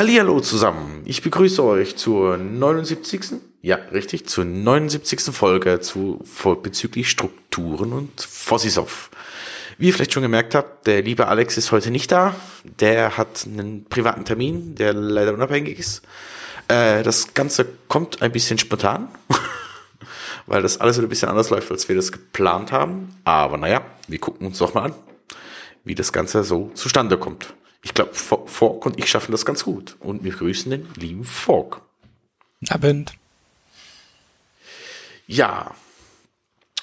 Hallihallo zusammen. Ich begrüße euch zur 79. Ja, richtig, zur 79. Folge zu bezüglich Strukturen und Fossisov. Wie ihr vielleicht schon gemerkt habt, der liebe Alex ist heute nicht da. Der hat einen privaten Termin, der leider unabhängig ist. Äh, das Ganze kommt ein bisschen spontan, weil das alles ein bisschen anders läuft, als wir das geplant haben. Aber naja, wir gucken uns doch mal an, wie das Ganze so zustande kommt. Ich glaube, Fork und ich schaffen das ganz gut. Und wir grüßen den lieben Fork. Abend. Ja.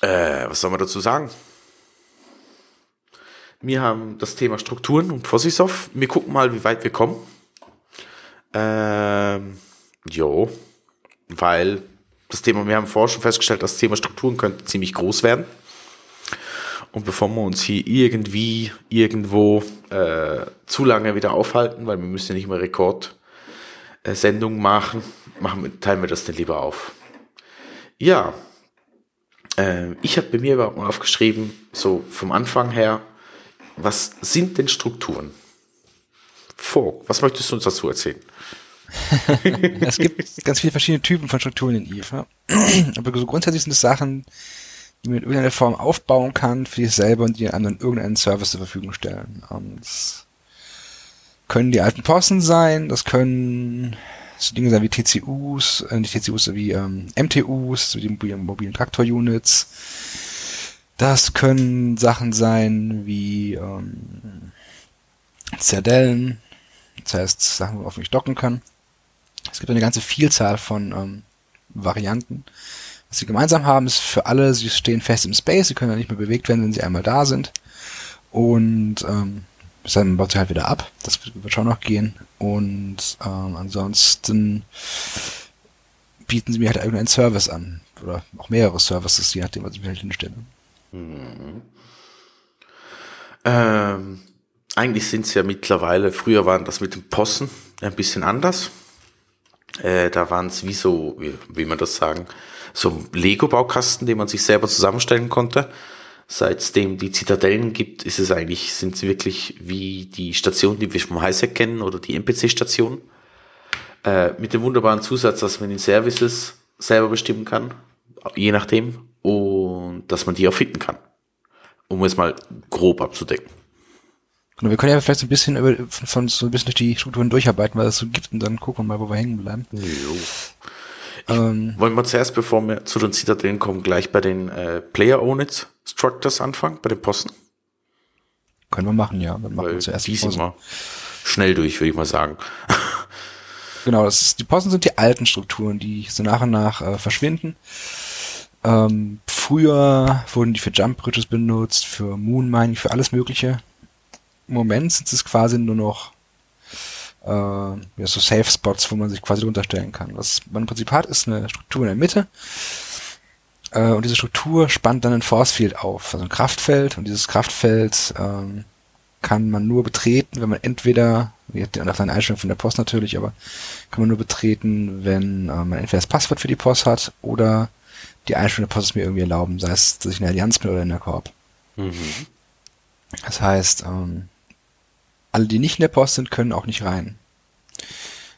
Äh, was soll man dazu sagen? Wir haben das Thema Strukturen und Fossisov. Wir gucken mal, wie weit wir kommen. Ähm, jo, weil das Thema, wir haben vorher schon festgestellt, das Thema Strukturen könnte ziemlich groß werden. Und bevor wir uns hier irgendwie irgendwo äh, zu lange wieder aufhalten, weil wir müssen ja nicht mehr Rekordsendungen machen, machen, teilen wir das dann lieber auf. Ja, äh, ich habe bei mir überhaupt mal aufgeschrieben, so vom Anfang her, was sind denn Strukturen? Vor, was möchtest du uns dazu erzählen? es gibt ganz viele verschiedene Typen von Strukturen in Eve. Aber so grundsätzlich sind es Sachen, die man in irgendeiner Form aufbauen kann für sich selber und die anderen irgendeinen Service zur Verfügung stellen. Ähm, das können die alten Posten sein, das können so Dinge sein wie TCUs, äh, nicht TCUs, wie ähm, MTUs, so die mobilen, mobilen Traktor-Units. Das können Sachen sein wie ähm, Zerdellen, das heißt Sachen, worauf ich docken kann. Es gibt eine ganze Vielzahl von ähm, Varianten. Was sie gemeinsam haben, ist für alle, sie stehen fest im Space, sie können ja nicht mehr bewegt werden, wenn sie einmal da sind. Und ähm, dann baut sie halt wieder ab. Das wird schon noch gehen. Und ähm, ansonsten bieten sie mir halt irgendeinen Service an. Oder auch mehrere Services, je nachdem, was ich mir halt hinstelle. Mhm. Ähm, eigentlich sind es ja mittlerweile, früher waren das mit dem Possen ein bisschen anders. Äh, da waren es wie so, wie, wie man das sagen, so Lego-Baukasten, den man sich selber zusammenstellen konnte. Seitdem die Zitadellen gibt, ist es eigentlich, sind es wirklich wie die Stationen, die wir vom Highsec kennen oder die NPC-Station. Äh, mit dem wunderbaren Zusatz, dass man die Services selber bestimmen kann, je nachdem, und dass man die auch finden kann. Um es mal grob abzudecken. Genau, wir können ja vielleicht so ein bisschen über, von, von so ein bisschen durch die Strukturen durcharbeiten, was es so gibt und dann gucken wir mal, wo wir hängen bleiben. Jo. Ähm, wollen wir zuerst, bevor wir zu den Zitadellen kommen, gleich bei den äh, Player-Owned Structures anfangen, bei den Posten? Können wir machen, ja. Dann machen wir zuerst die sind mal schnell durch, würde ich mal sagen. genau, das ist, die Posten sind die alten Strukturen, die so nach und nach äh, verschwinden. Ähm, früher wurden die für Jump Bridges benutzt, für Moon Mining, für alles Mögliche. Im Moment sind es quasi nur noch äh, ja, so Safe Spots, wo man sich quasi unterstellen kann. Was man im Prinzip hat, ist eine Struktur in der Mitte. Äh, und diese Struktur spannt dann ein Force Field auf, also ein Kraftfeld. Und dieses Kraftfeld ähm, kann man nur betreten, wenn man entweder, nach seinen Einstellungen von der Post natürlich, aber kann man nur betreten, wenn äh, man entweder das Passwort für die Post hat oder die Einstellung der Post es mir irgendwie erlauben, sei es, dass ich in der Allianz bin oder in der Korb. Mhm. Das heißt, ähm, alle, die nicht in der Post sind, können auch nicht rein.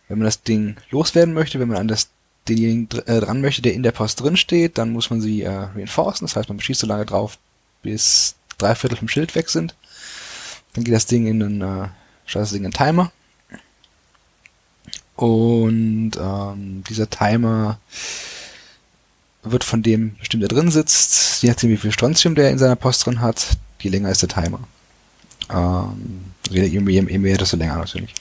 Wenn man das Ding loswerden möchte, wenn man an das denjenigen äh, dran möchte, der in der Post drin steht, dann muss man sie äh, reinforcen. Das heißt, man beschießt so lange drauf, bis drei Viertel vom Schild weg sind. Dann geht das Ding in einen, äh, das Ding in Timer. Und ähm, dieser Timer wird von dem bestimmt, der drin sitzt, je nachdem wie viel Strontium der in seiner Post drin hat, je länger ist der Timer. Ähm, je, je, je mehr, desto länger natürlich.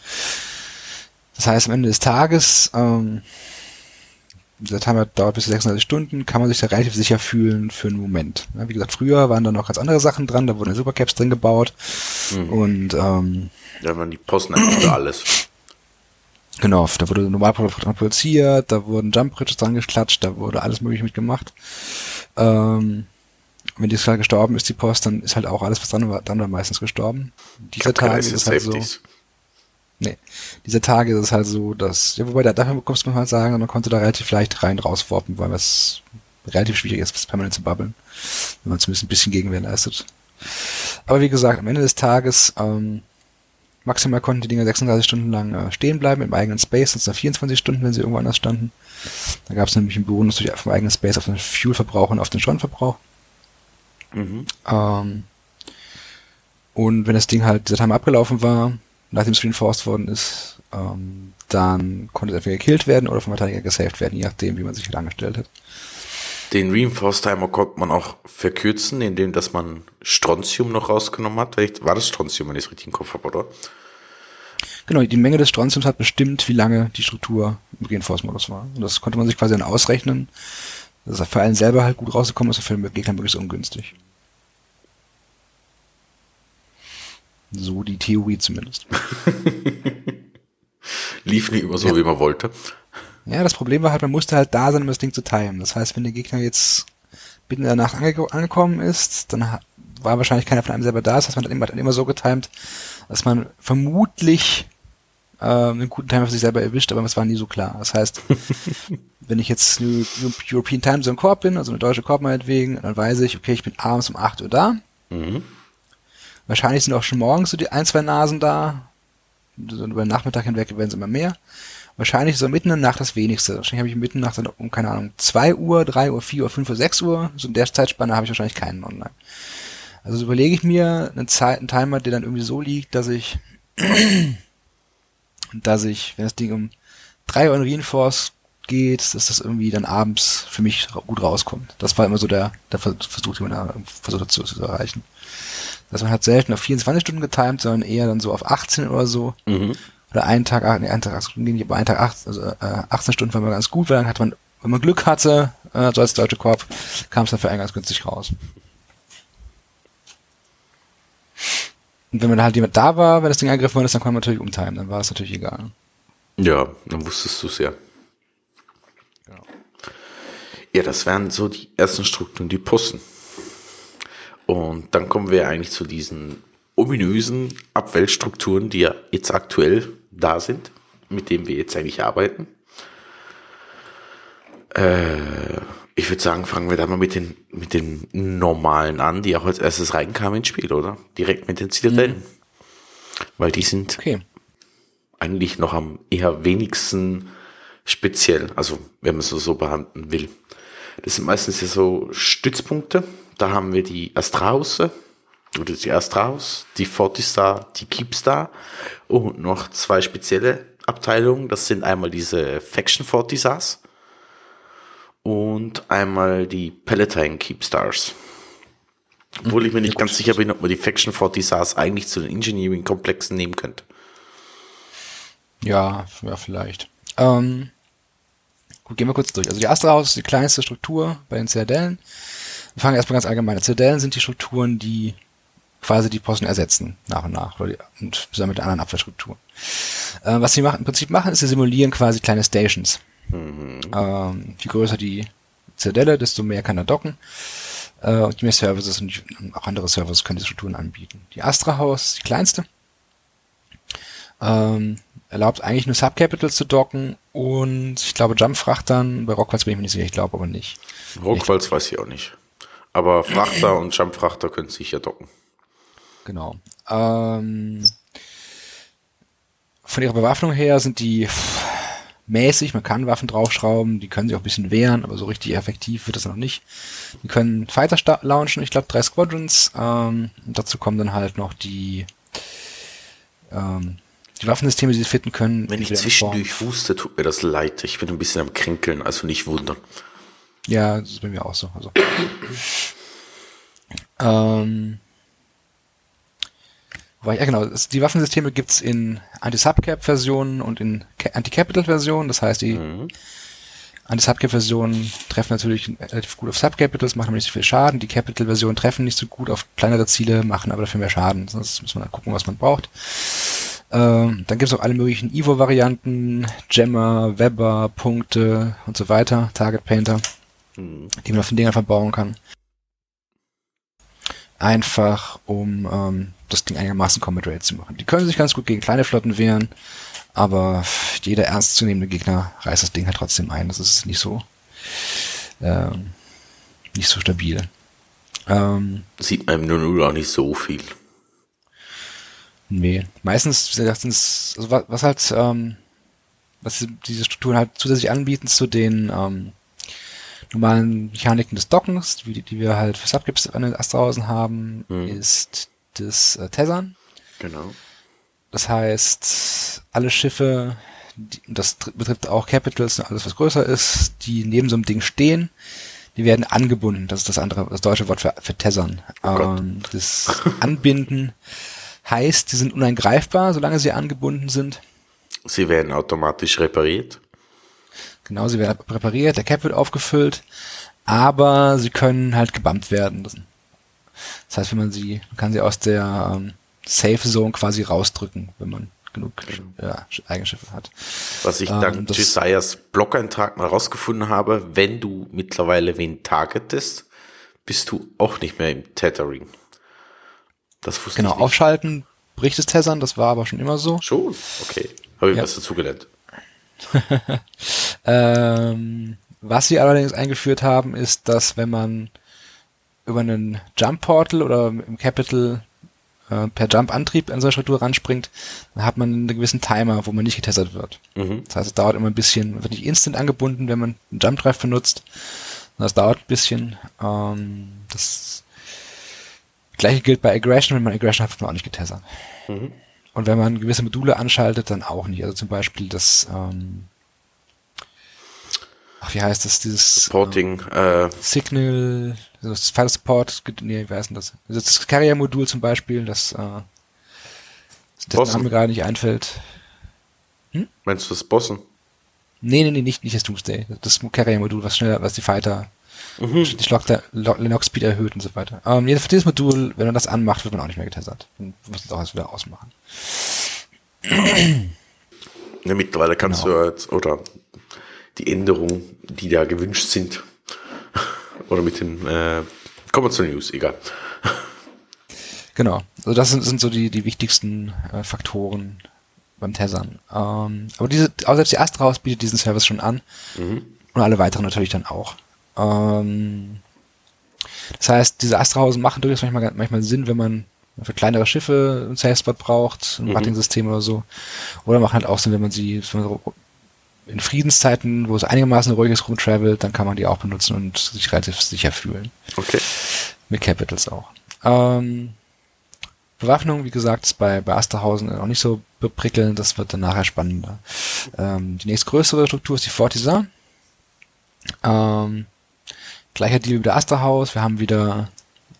Das heißt, am Ende des Tages, ähm, dieser Timer dauert bis zu 36 Stunden, kann man sich da relativ sicher fühlen für einen Moment. Ja, wie gesagt, früher waren da noch ganz andere Sachen dran, da wurden Supercaps drin gebaut. Mhm. Und ähm, ja, man die Posten einfach für alles. Genau, da wurde normal produziert, da wurden Jump Bridges dran geklatscht, da wurde alles mögliche mitgemacht. Ähm, wenn die Skala gestorben ist, die Post, dann ist halt auch alles, was dran war, dann war meistens gestorben. Dieser Tage ist es halt so. Nee. Dieser Tage ist es halt so, dass, ja, wobei da, dafür muss man halt sagen, man konnte da relativ leicht rein rauswarpen, weil es relativ schwierig ist, permanent zu bubbeln. Wenn man zumindest ein bisschen Gegenwehr leistet. Aber wie gesagt, am Ende des Tages, ähm, maximal konnten die Dinger 36 Stunden lang äh, stehen bleiben im eigenen Space, sonst nach 24 Stunden, wenn sie irgendwo anders standen. Da gab es nämlich einen Bonus durch vom eigenen Space auf den Fuelverbrauch und auf den Stromverbrauch. Mhm. Ähm, und wenn das Ding halt dieser Time abgelaufen war, nachdem es reinforced worden ist, ähm, dann konnte es entweder gekillt werden oder vom Verteidiger gesaved werden, je nachdem, wie man sich halt angestellt hat. Den Reinforced Timer konnte man auch verkürzen, indem dass man Strontium noch rausgenommen hat. War das Strontium, wenn ich es richtig im Kopf habe, oder? Genau, die Menge des Strontiums hat bestimmt, wie lange die Struktur im Reinforce-Modus war. Und das konnte man sich quasi dann ausrechnen. Das ist für einen selber halt gut rausgekommen ist, für den Gegner möglichst ungünstig. So die Theorie zumindest. Lief nicht immer so, ja. wie man wollte. Ja, das Problem war halt, man musste halt da sein, um das Ding zu timen. Das heißt, wenn der Gegner jetzt mitten in der Nacht ange angekommen ist, dann war wahrscheinlich keiner von einem selber da. Das heißt, man hat immer, hat immer so getimt, dass man vermutlich äh, einen guten Timer für sich selber erwischt, aber es war nie so klar. Das heißt, wenn ich jetzt eine European Time Zone Corp bin, also eine deutsche Corp meinetwegen, dann weiß ich, okay, ich bin abends um 8 Uhr da. Mhm. Wahrscheinlich sind auch schon morgens so die ein, zwei Nasen da. So über den Nachmittag hinweg werden es immer mehr. Wahrscheinlich so mitten in der Nacht das wenigste. Wahrscheinlich habe ich mitten in der Nacht um, keine Ahnung, 2 Uhr, 3 Uhr, 4 Uhr, 5 Uhr, 6 Uhr. So in der Zeitspanne habe ich wahrscheinlich keinen online. Also so überlege ich mir einen, Zeit, einen Timer, der dann irgendwie so liegt, dass ich, dass ich, wenn das Ding um 3 Uhr in Reinforce geht, dass das irgendwie dann abends für mich gut rauskommt. Das war immer so der, der Versuch, den man da versucht zu, zu erreichen. Dass man hat selten auf 24 Stunden getimt, sondern eher dann so auf 18 oder so. Mhm oder einen Tag, nee, einen Tag 8 Stunden aber einen Tag 8, also äh, 18 Stunden war mal ganz gut, weil dann hat man, wenn man Glück hatte, äh, so als deutsche Korb, kam es dann für einen ganz günstig raus. Und wenn man halt jemand da war, wenn das Ding angegriffen worden ist, dann konnte man natürlich umtimen, dann war es natürlich egal. Ja, dann wusstest du es ja. Genau. Ja, das wären so die ersten Strukturen, die Posten. Und dann kommen wir eigentlich zu diesen ominösen Abweltstrukturen, die ja jetzt aktuell da sind, mit denen wir jetzt eigentlich arbeiten. Äh, ich würde sagen, fangen wir da mal mit den, mit den normalen an, die auch als erstes reinkamen ins Spiel, oder? Direkt mit den Zitadellen. Mhm. Weil die sind okay. eigentlich noch am eher wenigsten speziell, also wenn man es so behandeln will. Das sind meistens ja so Stützpunkte. Da haben wir die Astrausse, oder die Astraus, die Fortistar, die Keepstar und noch zwei spezielle Abteilungen. Das sind einmal diese Faction Fortisars und einmal die Palatine Keepstars. Obwohl ich mir nicht ganz sicher bin, ob man die Faction Fortisars eigentlich zu den Engineering-Komplexen nehmen könnte. Ja, ja, vielleicht. Ähm, gut, gehen wir kurz durch. Also die Astra ist die kleinste Struktur bei den Zitadellen. Wir fangen erstmal ganz allgemein. Zitadellen sind die Strukturen, die quasi die Posten ersetzen, nach und nach, und zusammen mit anderen Abwehrstrukturen. Äh, was sie machen, im Prinzip machen, ist, sie simulieren quasi kleine Stations. Mhm. Ähm, je größer die Zitadelle, desto mehr kann er docken. Äh, und je mehr Services und auch andere Services können die Strukturen anbieten. Die Astra House ist die kleinste. Ähm, erlaubt eigentlich nur Subcapitals zu docken und ich glaube Jumpfrachtern, bei Rockwalz bin ich mir nicht sicher, ich glaube aber nicht. Rockwalz weiß ich auch nicht. Aber Frachter und Jumpfrachter können sicher docken. Genau. Ähm, von ihrer Bewaffnung her sind die mäßig, man kann Waffen draufschrauben, die können sich auch ein bisschen wehren, aber so richtig effektiv wird das noch nicht. Die können Fighter launchen, ich glaube drei Squadrons. Ähm, dazu kommen dann halt noch die ähm, die Waffensysteme, die sie fitten können. Wenn ich zwischendurch huste, tut mir das leid. Ich bin ein bisschen am Kränkeln, also nicht wundern. Ja, das ist bei mir auch so. Also. ähm, ja, genau. Die Waffensysteme gibt's in Anti-Subcap-Versionen und in Anti-Capital-Versionen. Das heißt, die mhm. Anti-Subcap-Versionen treffen natürlich relativ gut auf Subcapitals, machen aber nicht so viel Schaden. Die Capital-Versionen treffen nicht so gut auf kleinere Ziele, machen aber dafür mehr Schaden. Sonst muss man dann gucken, was man braucht. Ähm, dann gibt es auch alle möglichen Evo-Varianten, Gemma, Webber, Punkte und so weiter, Target Painter, Hm. die man auf den Dingern verbauen kann. Einfach, um ähm, das Ding einigermaßen Combat Rate zu machen. Die können sich ganz gut gegen kleine Flotten wehren, aber jeder ernstzunehmende Gegner reißt das Ding halt trotzdem ein. Das ist nicht so ähm, nicht so stabil. Ähm, Sieht man im 0 auch nicht so viel. Nee, meistens sind es, also was, was halt, ähm, was diese Strukturen halt zusätzlich anbieten zu den ähm, normalen Mechaniken des Dockens, die, die wir halt für Subgips an den Astrausen haben, Mhm. ist das äh, Tethern. Genau. Das heißt, alle Schiffe, die, das tr- betrifft auch Capitals und alles, was größer ist, die neben so einem Ding stehen, die werden angebunden. Das ist das andere, das deutsche Wort für, für Tethern. Oh ähm, das Anbinden heißt, sie sind uneingreifbar, solange sie angebunden sind. Sie werden automatisch repariert. Genau, sie werden präpariert, der Cap wird aufgefüllt, aber sie können halt gebumpt werden. Das, heißt, wenn man sie, man kann sie aus der ähm, Safe Zone quasi rausdrücken, wenn man genug ja, Eigenschiffe hat. Was ich Ähm, dank das- Jesiahs Blog-Eintrag mal rausgefunden habe, wenn du mittlerweile wen targetest, bist du auch nicht mehr im Tethering. Das wusste Genau, ich nicht. aufschalten, bricht es Tessern, das war aber schon immer so. Schon? Okay. Habe ich Ja. was dazugelernt. Ähm, was sie allerdings eingeführt haben, ist, dass wenn man über einen Jump Portal oder im Capital äh, per Jump-Antrieb an so eine Struktur ranspringt, dann hat man einen gewissen Timer, wo man nicht getestet wird. Mhm. Das heißt, es dauert immer ein bisschen, man wird nicht instant angebunden, wenn man einen Jump Drive benutzt. Das dauert ein bisschen. Ähm, das gleiche gilt bei Aggression, wenn man Aggression hat, wird man auch nicht getestet. Mhm. Und wenn man gewisse Module anschaltet, dann auch nicht. Also zum Beispiel das, ähm, ach, wie heißt das, dieses Supporting, äh, äh, Signal, also das File Support, nee, wie heißt denn das? Also das Carrier-Modul zum Beispiel, das, äh, das Bossen. Name gerade nicht einfällt. meinst du das Bossen? Nee, nee, nee, nicht, nicht das Doomsday. Das Carrier-Modul, was schneller, was die Fighter, Mhm. die Schlock der Lennox Speed erhöht und so weiter. Ähm, jedenfalls dieses Modul, wenn man das anmacht, wird man auch nicht mehr getestet. Dann muss man es auch erst wieder ausmachen. Ja, mittlerweile kannst Genau. du jetzt, oder die Änderungen, die da gewünscht sind, oder mit den, äh, kommen wir zur News, egal. Genau. Also das sind, sind so die, die wichtigsten äh, Faktoren beim Tessern. Ähm, aber diese, auch selbst die Astra-Haus bietet diesen Service schon an. Mhm. Und alle weiteren natürlich dann auch. Ähm, das heißt, diese Astrahausen machen durchaus manchmal, manchmal Sinn, wenn man für kleinere Schiffe einen Safe Spot braucht, ein Mhm. Butting-System oder so. Oder machen halt auch Sinn, wenn man sie wenn man in Friedenszeiten, wo es einigermaßen ruhig ist, rumtravelt, dann kann man die auch benutzen und sich relativ sicher fühlen. Okay. Mit Capitals auch. Ähm, Bewaffnung, wie gesagt, ist bei, bei Asterhausen auch nicht so beprickelnd, das wird dann nachher spannender. Ähm, die nächstgrößere Struktur ist die Fortisan. Ähm, gleicher Deal wie der Asterhaus, wir haben wieder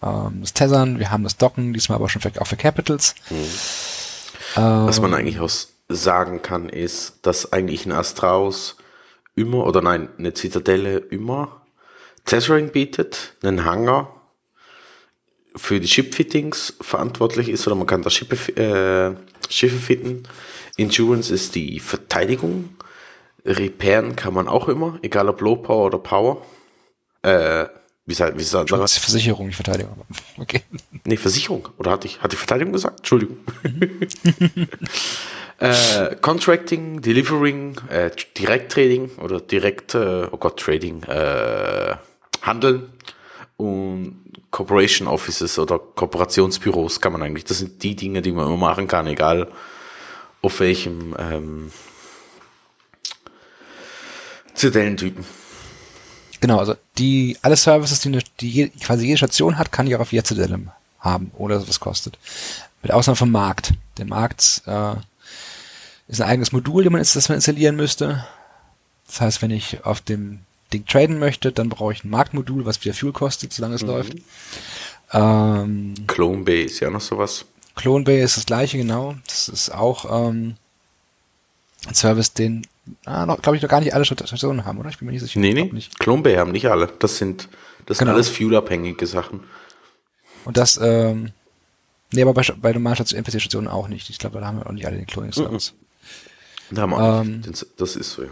ähm, das Tessern, wir haben das Docken, diesmal aber schon für, auch für Capitals. Was Ähm. man eigentlich aus sagen kann, ist, dass eigentlich ein Astraus immer, oder nein, eine Zitadelle immer Tethering bietet, einen Hangar für die Ship-Fittings verantwortlich ist, oder man kann da Schiffe, äh, Schiffe fitten. Endurance ist die Verteidigung. Repairen kann man auch immer, egal ob Low Power oder Power. Äh, wie sagt, wie sagt Das ist die Versicherung, nicht Verteidigung. Okay. Nee, Versicherung. Oder hatte ich, hatte ich Verteidigung gesagt? Entschuldigung. äh, Contracting, Delivering, äh, Direkttrading oder Direkt, äh, oh Gott, Trading, äh, Handeln und Corporation Offices oder Kooperationsbüros kann man eigentlich. Das sind die Dinge, die man immer machen kann, egal auf welchem ähm, Zidellentypen. Genau, also die alle Services, die, eine, die quasi jede Station hat, kann ich auch auf Jetzedelem haben, ohne dass es was kostet. Mit Ausnahme vom Markt. Der Markt äh, ist ein eigenes Modul, den man, das man installieren müsste. Das heißt, wenn ich auf dem Ding traden möchte, dann brauche ich ein Marktmodul, was wieder Fuel kostet, solange es läuft. Ähm, Clone Bay ist ja noch sowas. Clone Bay ist das gleiche, genau. Das ist auch ähm, ein Service, den, ah, glaube ich, noch gar nicht alle Stationen haben, oder? Ich bin mir nicht sicher. Nee, nee, nicht. Bay haben nicht alle. Das sind, das sind Genau. alles fuelabhängige Sachen. Und das, ähm, Nee, aber bei, bei normalen NPC-Stationen auch nicht. Ich glaube, da haben wir auch nicht alle den Cloning-Service. Mhm. Da haben wir ähm, das ist so, ja.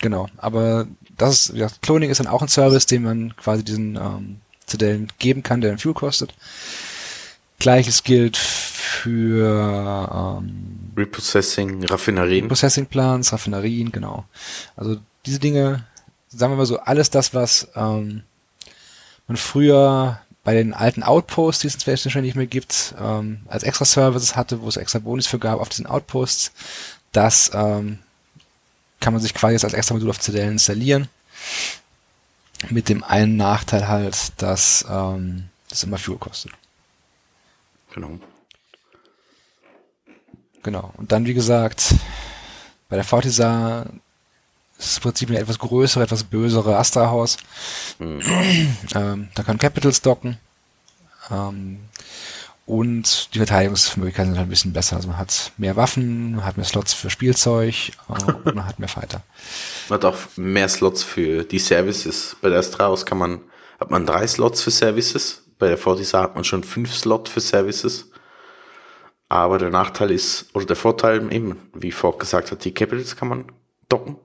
Genau, aber das ist, ja, Cloning ist dann auch ein Service, den man quasi diesen ähm, Zitadellen geben kann, der einen Fuel kostet. Gleiches gilt für ähm, Reprocessing, Raffinerien. Reprocessing-Plans, Raffinerien, genau. Also diese Dinge, sagen wir mal so, alles das, was ähm, man früher bei den alten Outposts, die es inzwischen schon nicht mehr gibt, ähm, als extra Services hatte, wo es extra Bonus für gab auf diesen Outposts, das ähm, kann man sich quasi jetzt als extra Modul auf Zitadellen installieren. Mit dem einen Nachteil halt, dass ähm, das immer Fuel kostet. Genau. Genau. Und dann, wie gesagt, bei der Fortisa ist es im Prinzip eine etwas größere, etwas bösere Astra-Haus. Mhm. Ähm, da kann Capitals docken. Ähm, und die Verteidigungsmöglichkeiten sind halt ein bisschen besser. Also man hat mehr Waffen, man hat mehr Slots für Spielzeug äh, und man hat mehr Fighter. Man hat auch mehr Slots für die Services. Bei der Astra-Haus kann man, hat man drei Slots für Services. Bei der Fortisa hat man schon fünf Slots für Services. Aber der Nachteil ist, oder der Vorteil eben, wie Fogg gesagt hat, die Capitals kann man docken.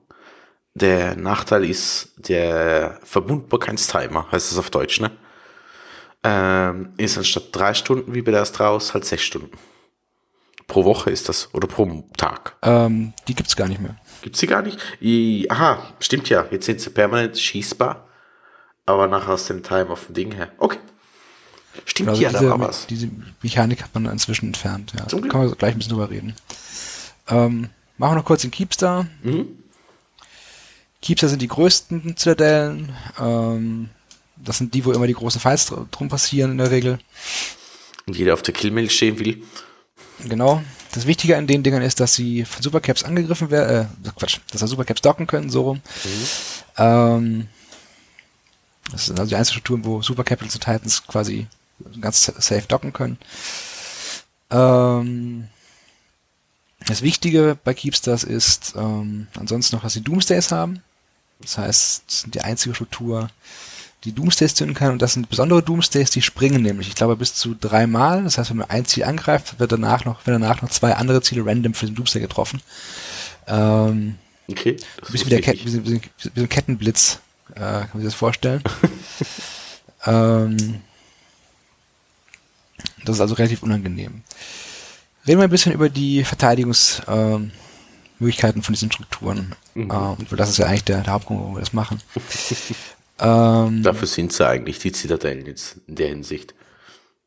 Der Nachteil ist der Verbundbarkeitstimer, heißt das auf Deutsch, ne? Ähm, ist anstatt drei Stunden wie bei der Astraus halt sechs Stunden. Pro Woche ist das, oder pro Tag? Ähm, die gibt's gar nicht mehr. Gibt's die gar nicht? I, aha, stimmt ja. Jetzt sind sie permanent schießbar. Aber nachher aus dem Time auf dem Ding her. Okay. Stimmt also ja, diese, da war was. Diese Mechanik hat man inzwischen entfernt. Ja. Zum Glück. Kann man gleich ein bisschen drüber reden. Ähm, machen wir noch kurz den Keepstar. Mhm. Keepstar sind die größten Zitadellen. Ähm, das sind die, wo immer die großen Fights drum passieren in der Regel. Und jeder auf der Killmail stehen will. Genau. Das Wichtige an den Dingern ist, dass sie von Supercaps angegriffen werden, äh, Quatsch, dass sie Supercaps docken können, so rum. Mhm. Ähm, das sind also die einzelnen Strukturen, wo Super Capitals und Titans quasi ganz safe docken können. Ähm, das Wichtige bei Keepstars ist ähm, ansonsten noch, dass sie Doomsdays haben. Das heißt, es sind die einzige Struktur, die Doomsdays zünden kann. Und das sind besondere Doomsdays, die springen nämlich, ich glaube, bis zu dreimal. Das heißt, wenn man ein Ziel angreift, wird danach noch, werden danach noch zwei andere Ziele random für den Doomsday getroffen. Ähm, okay. Das bisschen wie, der Ket wie, wie, wie, so ein Kettenblitz, äh, kann man sich das vorstellen. ähm, das ist also relativ unangenehm. Reden wir ein bisschen über die Verteidigungsmöglichkeiten ähm, von diesen Strukturen. Mhm. Ähm, das ist ja eigentlich der, der Hauptgrund, warum wir das machen. ähm, Dafür sind sie eigentlich die Zitadellen jetzt in der Hinsicht.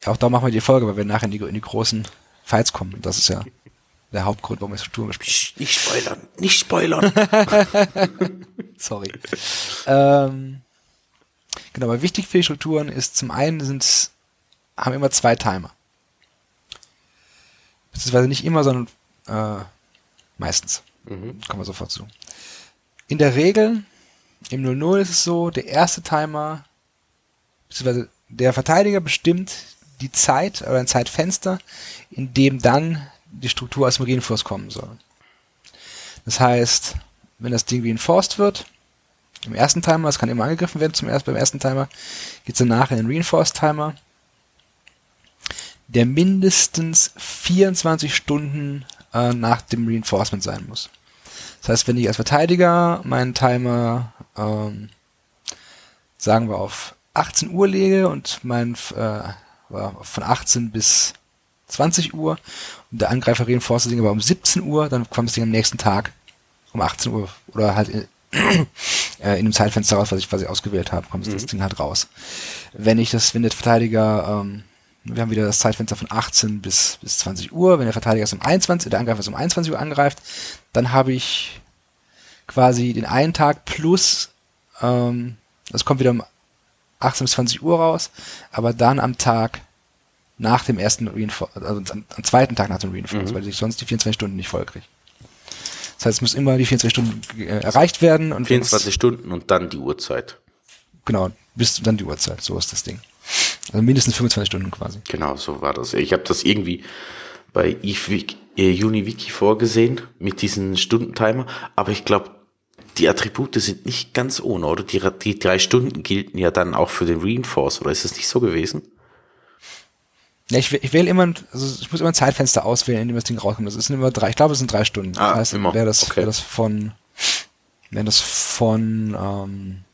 Auch da machen wir die Folge, weil wir nachher in die, in die großen Fights kommen. das ist ja der Hauptgrund, warum wir Strukturen besprechen. Nicht spoilern, nicht spoilern. Sorry. Ähm, genau, aber wichtig für die Strukturen ist zum einen sind haben immer zwei Timer. Beziehungsweise nicht immer, sondern äh, meistens. Mhm. Kommen wir sofort zu. In der Regel, im 0-0 ist es so, der erste Timer, beziehungsweise der Verteidiger bestimmt die Zeit oder ein Zeitfenster, in dem dann die Struktur aus dem Reinforce kommen soll. Das heißt, wenn das Ding reinforced wird, im ersten Timer, das kann immer angegriffen werden zum ersten, beim ersten Timer, geht es danach in den Reinforced Timer der mindestens 24 Stunden äh, nach dem Reinforcement sein muss. Das heißt, wenn ich als Verteidiger meinen Timer, ähm, sagen wir, auf 18 Uhr lege und mein äh, von 18 bis 20 Uhr und der Angreifer reinforcet Ding aber um 17 Uhr, dann kommt das Ding am nächsten Tag um 18 Uhr oder halt in, äh, in dem Zeitfenster raus, was ich quasi ausgewählt habe, kommt mhm. das Ding halt raus. Wenn ich das, wenn der Verteidiger ähm, wir haben wieder das Zeitfenster von 18 bis, bis 20 Uhr. Wenn der Verteidiger es um 21, der Angreifer es um 21 Uhr angreift, dann habe ich quasi den einen Tag plus, ähm, das kommt wieder um 18 bis 20 Uhr raus, aber dann am Tag nach dem ersten Reinforce, also am, am, zweiten Tag nach dem Reinforce, mhm. weil ich sonst die 24 Stunden nicht voll kriege. Das heißt, es muss immer die 24 Stunden äh, erreicht werden. Und 24 Stunden und dann die Uhrzeit. Genau, bis dann die Uhrzeit, so ist das Ding. Also mindestens 25 Stunden quasi. Genau, so war das. Ich habe das irgendwie bei äh, UniWiki vorgesehen mit diesem Stundentimer, aber ich glaube, die Attribute sind nicht ganz ohne, oder? Die, die drei Stunden gelten ja dann auch für den Reinforce, oder ist das nicht so gewesen? Ja, ich, ich wähle immer, also ich muss immer ein Zeitfenster auswählen, in dem das Ding rauskommt. Das sind immer drei, ich glaube, es sind drei Stunden. Ah, das heißt, immer. wäre das, Okay. wäre das von, wäre das von, ähm,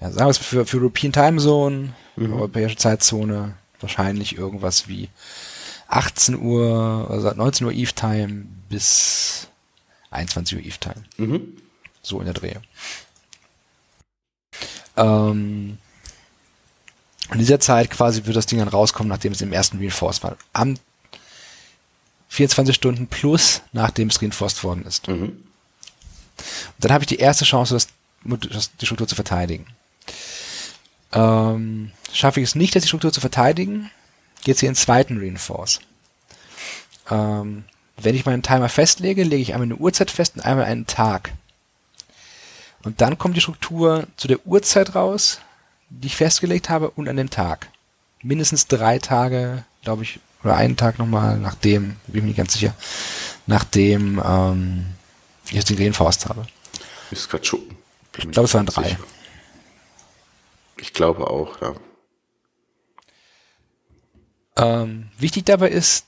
ja, sagen wir es für, für European Time Zone, Mhm. europäische Zeitzone, wahrscheinlich irgendwas wie 18 Uhr, also 19 Uhr Eve Time bis 21 Uhr Eve Time. Mhm. So in der Dreh. Ähm, in dieser Zeit quasi wird das Ding dann rauskommen, nachdem es im ersten Reinforced war. Am 24 Stunden plus, nachdem es reinforced worden ist. Mhm. Und dann habe ich die erste Chance, das, das, die Struktur zu verteidigen. Ähm, schaffe ich es nicht, dass die Struktur zu verteidigen, geht sie in den zweiten Reinforce. Ähm, wenn ich meinen Timer festlege, lege ich einmal eine Uhrzeit fest und einmal einen Tag. Und dann kommt die Struktur zu der Uhrzeit raus, die ich festgelegt habe, und an dem Tag. Mindestens drei Tage, glaube ich, oder einen Tag nochmal, nachdem, bin ich mir nicht ganz sicher, nachdem ähm, ich jetzt den Reinforced habe. Ich muss gerade schuppen. Ich glaube, es waren drei. sicher. Ich glaube auch, ja. Ähm, wichtig dabei ist,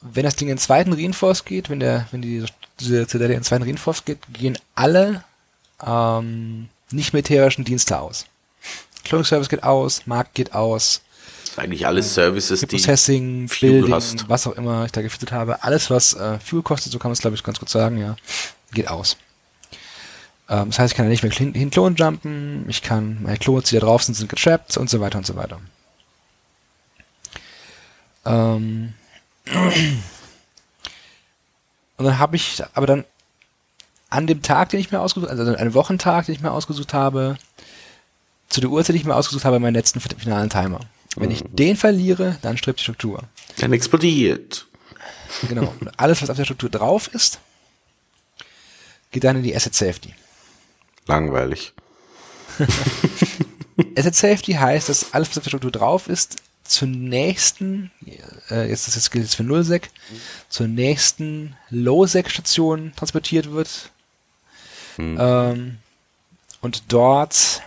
wenn das Ding in den zweiten Reinforce geht, wenn der, wenn die, diese Zitadelle in den zweiten Reinforce geht, gehen alle ähm, nicht militärischen Dienste aus. Cloning-Service geht aus, Markt geht aus, eigentlich alle Services, die Processing, Fuel Building, hast. was auch immer ich da gefüttert habe, alles was äh, Fuel kostet, so kann man es glaube ich ganz gut sagen, ja, geht aus. Ähm, das heißt, ich kann da nicht mehr hin, hin Klon jumpen, ich kann, meine Klons, die da drauf sind, sind getrappt und so weiter und so weiter. Ähm, und dann habe ich aber dann an dem Tag, den ich mir ausgesucht also an einem Wochentag, den ich mir ausgesucht habe, zu der Uhrzeit, die ich mir ausgesucht habe, meinen letzten finalen Timer. Wenn ich den verliere, dann stirbt die Struktur. dann explodiert. Genau. Und alles, was auf der Struktur drauf ist, geht dann in die Asset Safety. Langweilig. Asset Safety heißt, dass alles, was auf der Struktur drauf ist, zur nächsten, äh, jetzt das gilt jetzt für Nullsec, zur nächsten Low-Sec-Station transportiert wird. Ähm, und dort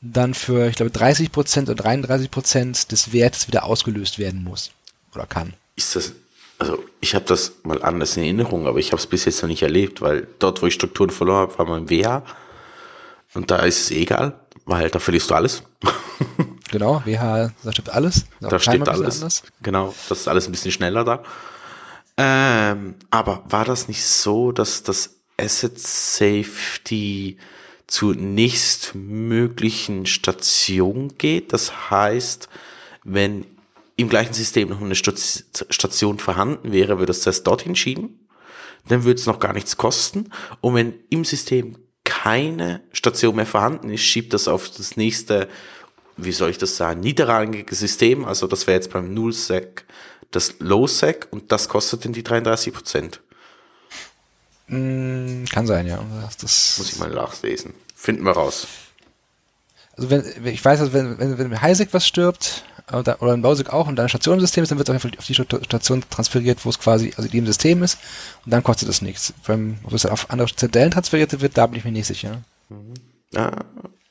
dann für, ich glaube, 30% oder 33% des Wertes wieder ausgelöst werden muss. Oder kann. Ist das, also ich habe das mal anders in Erinnerung, aber ich habe es bis jetzt noch nicht erlebt, weil dort, wo ich Strukturen verloren habe, war mein WH. Und da ist es egal, weil da verlierst du alles. Genau, WH, da stimmt alles. Da steht bisschen alles. anders. Genau, das ist alles ein bisschen schneller da. Ähm, aber war das nicht so, dass das Asset Safety zur nächstmöglichen Station geht? Das heißt, wenn im gleichen System noch eine Station vorhanden wäre, würde es das dorthin schieben. Dann würde es noch gar nichts kosten. Und wenn im System keine Station mehr vorhanden ist, schiebt das auf das nächste, wie soll ich das sagen, niederrangige System. Also das wäre jetzt beim Null-Sec das Low-Sec und das kostet dann die 33 Prozent. Mm, kann sein, ja. Das, Muss ich mal nachlesen. Finden wir raus. also wenn, wenn- ich weiß, dass wenn, wenn, wenn Heisek was stirbt, oder, oder ein Bausig auch und da eine Station ist, dann wird es auf auf die Sta- Station transferiert, wo es quasi, also die im System ist, und dann kostet es nichts. Beim, ob es auf andere Zellen transferiert wird, da bin ich mir nicht sicher. Ja,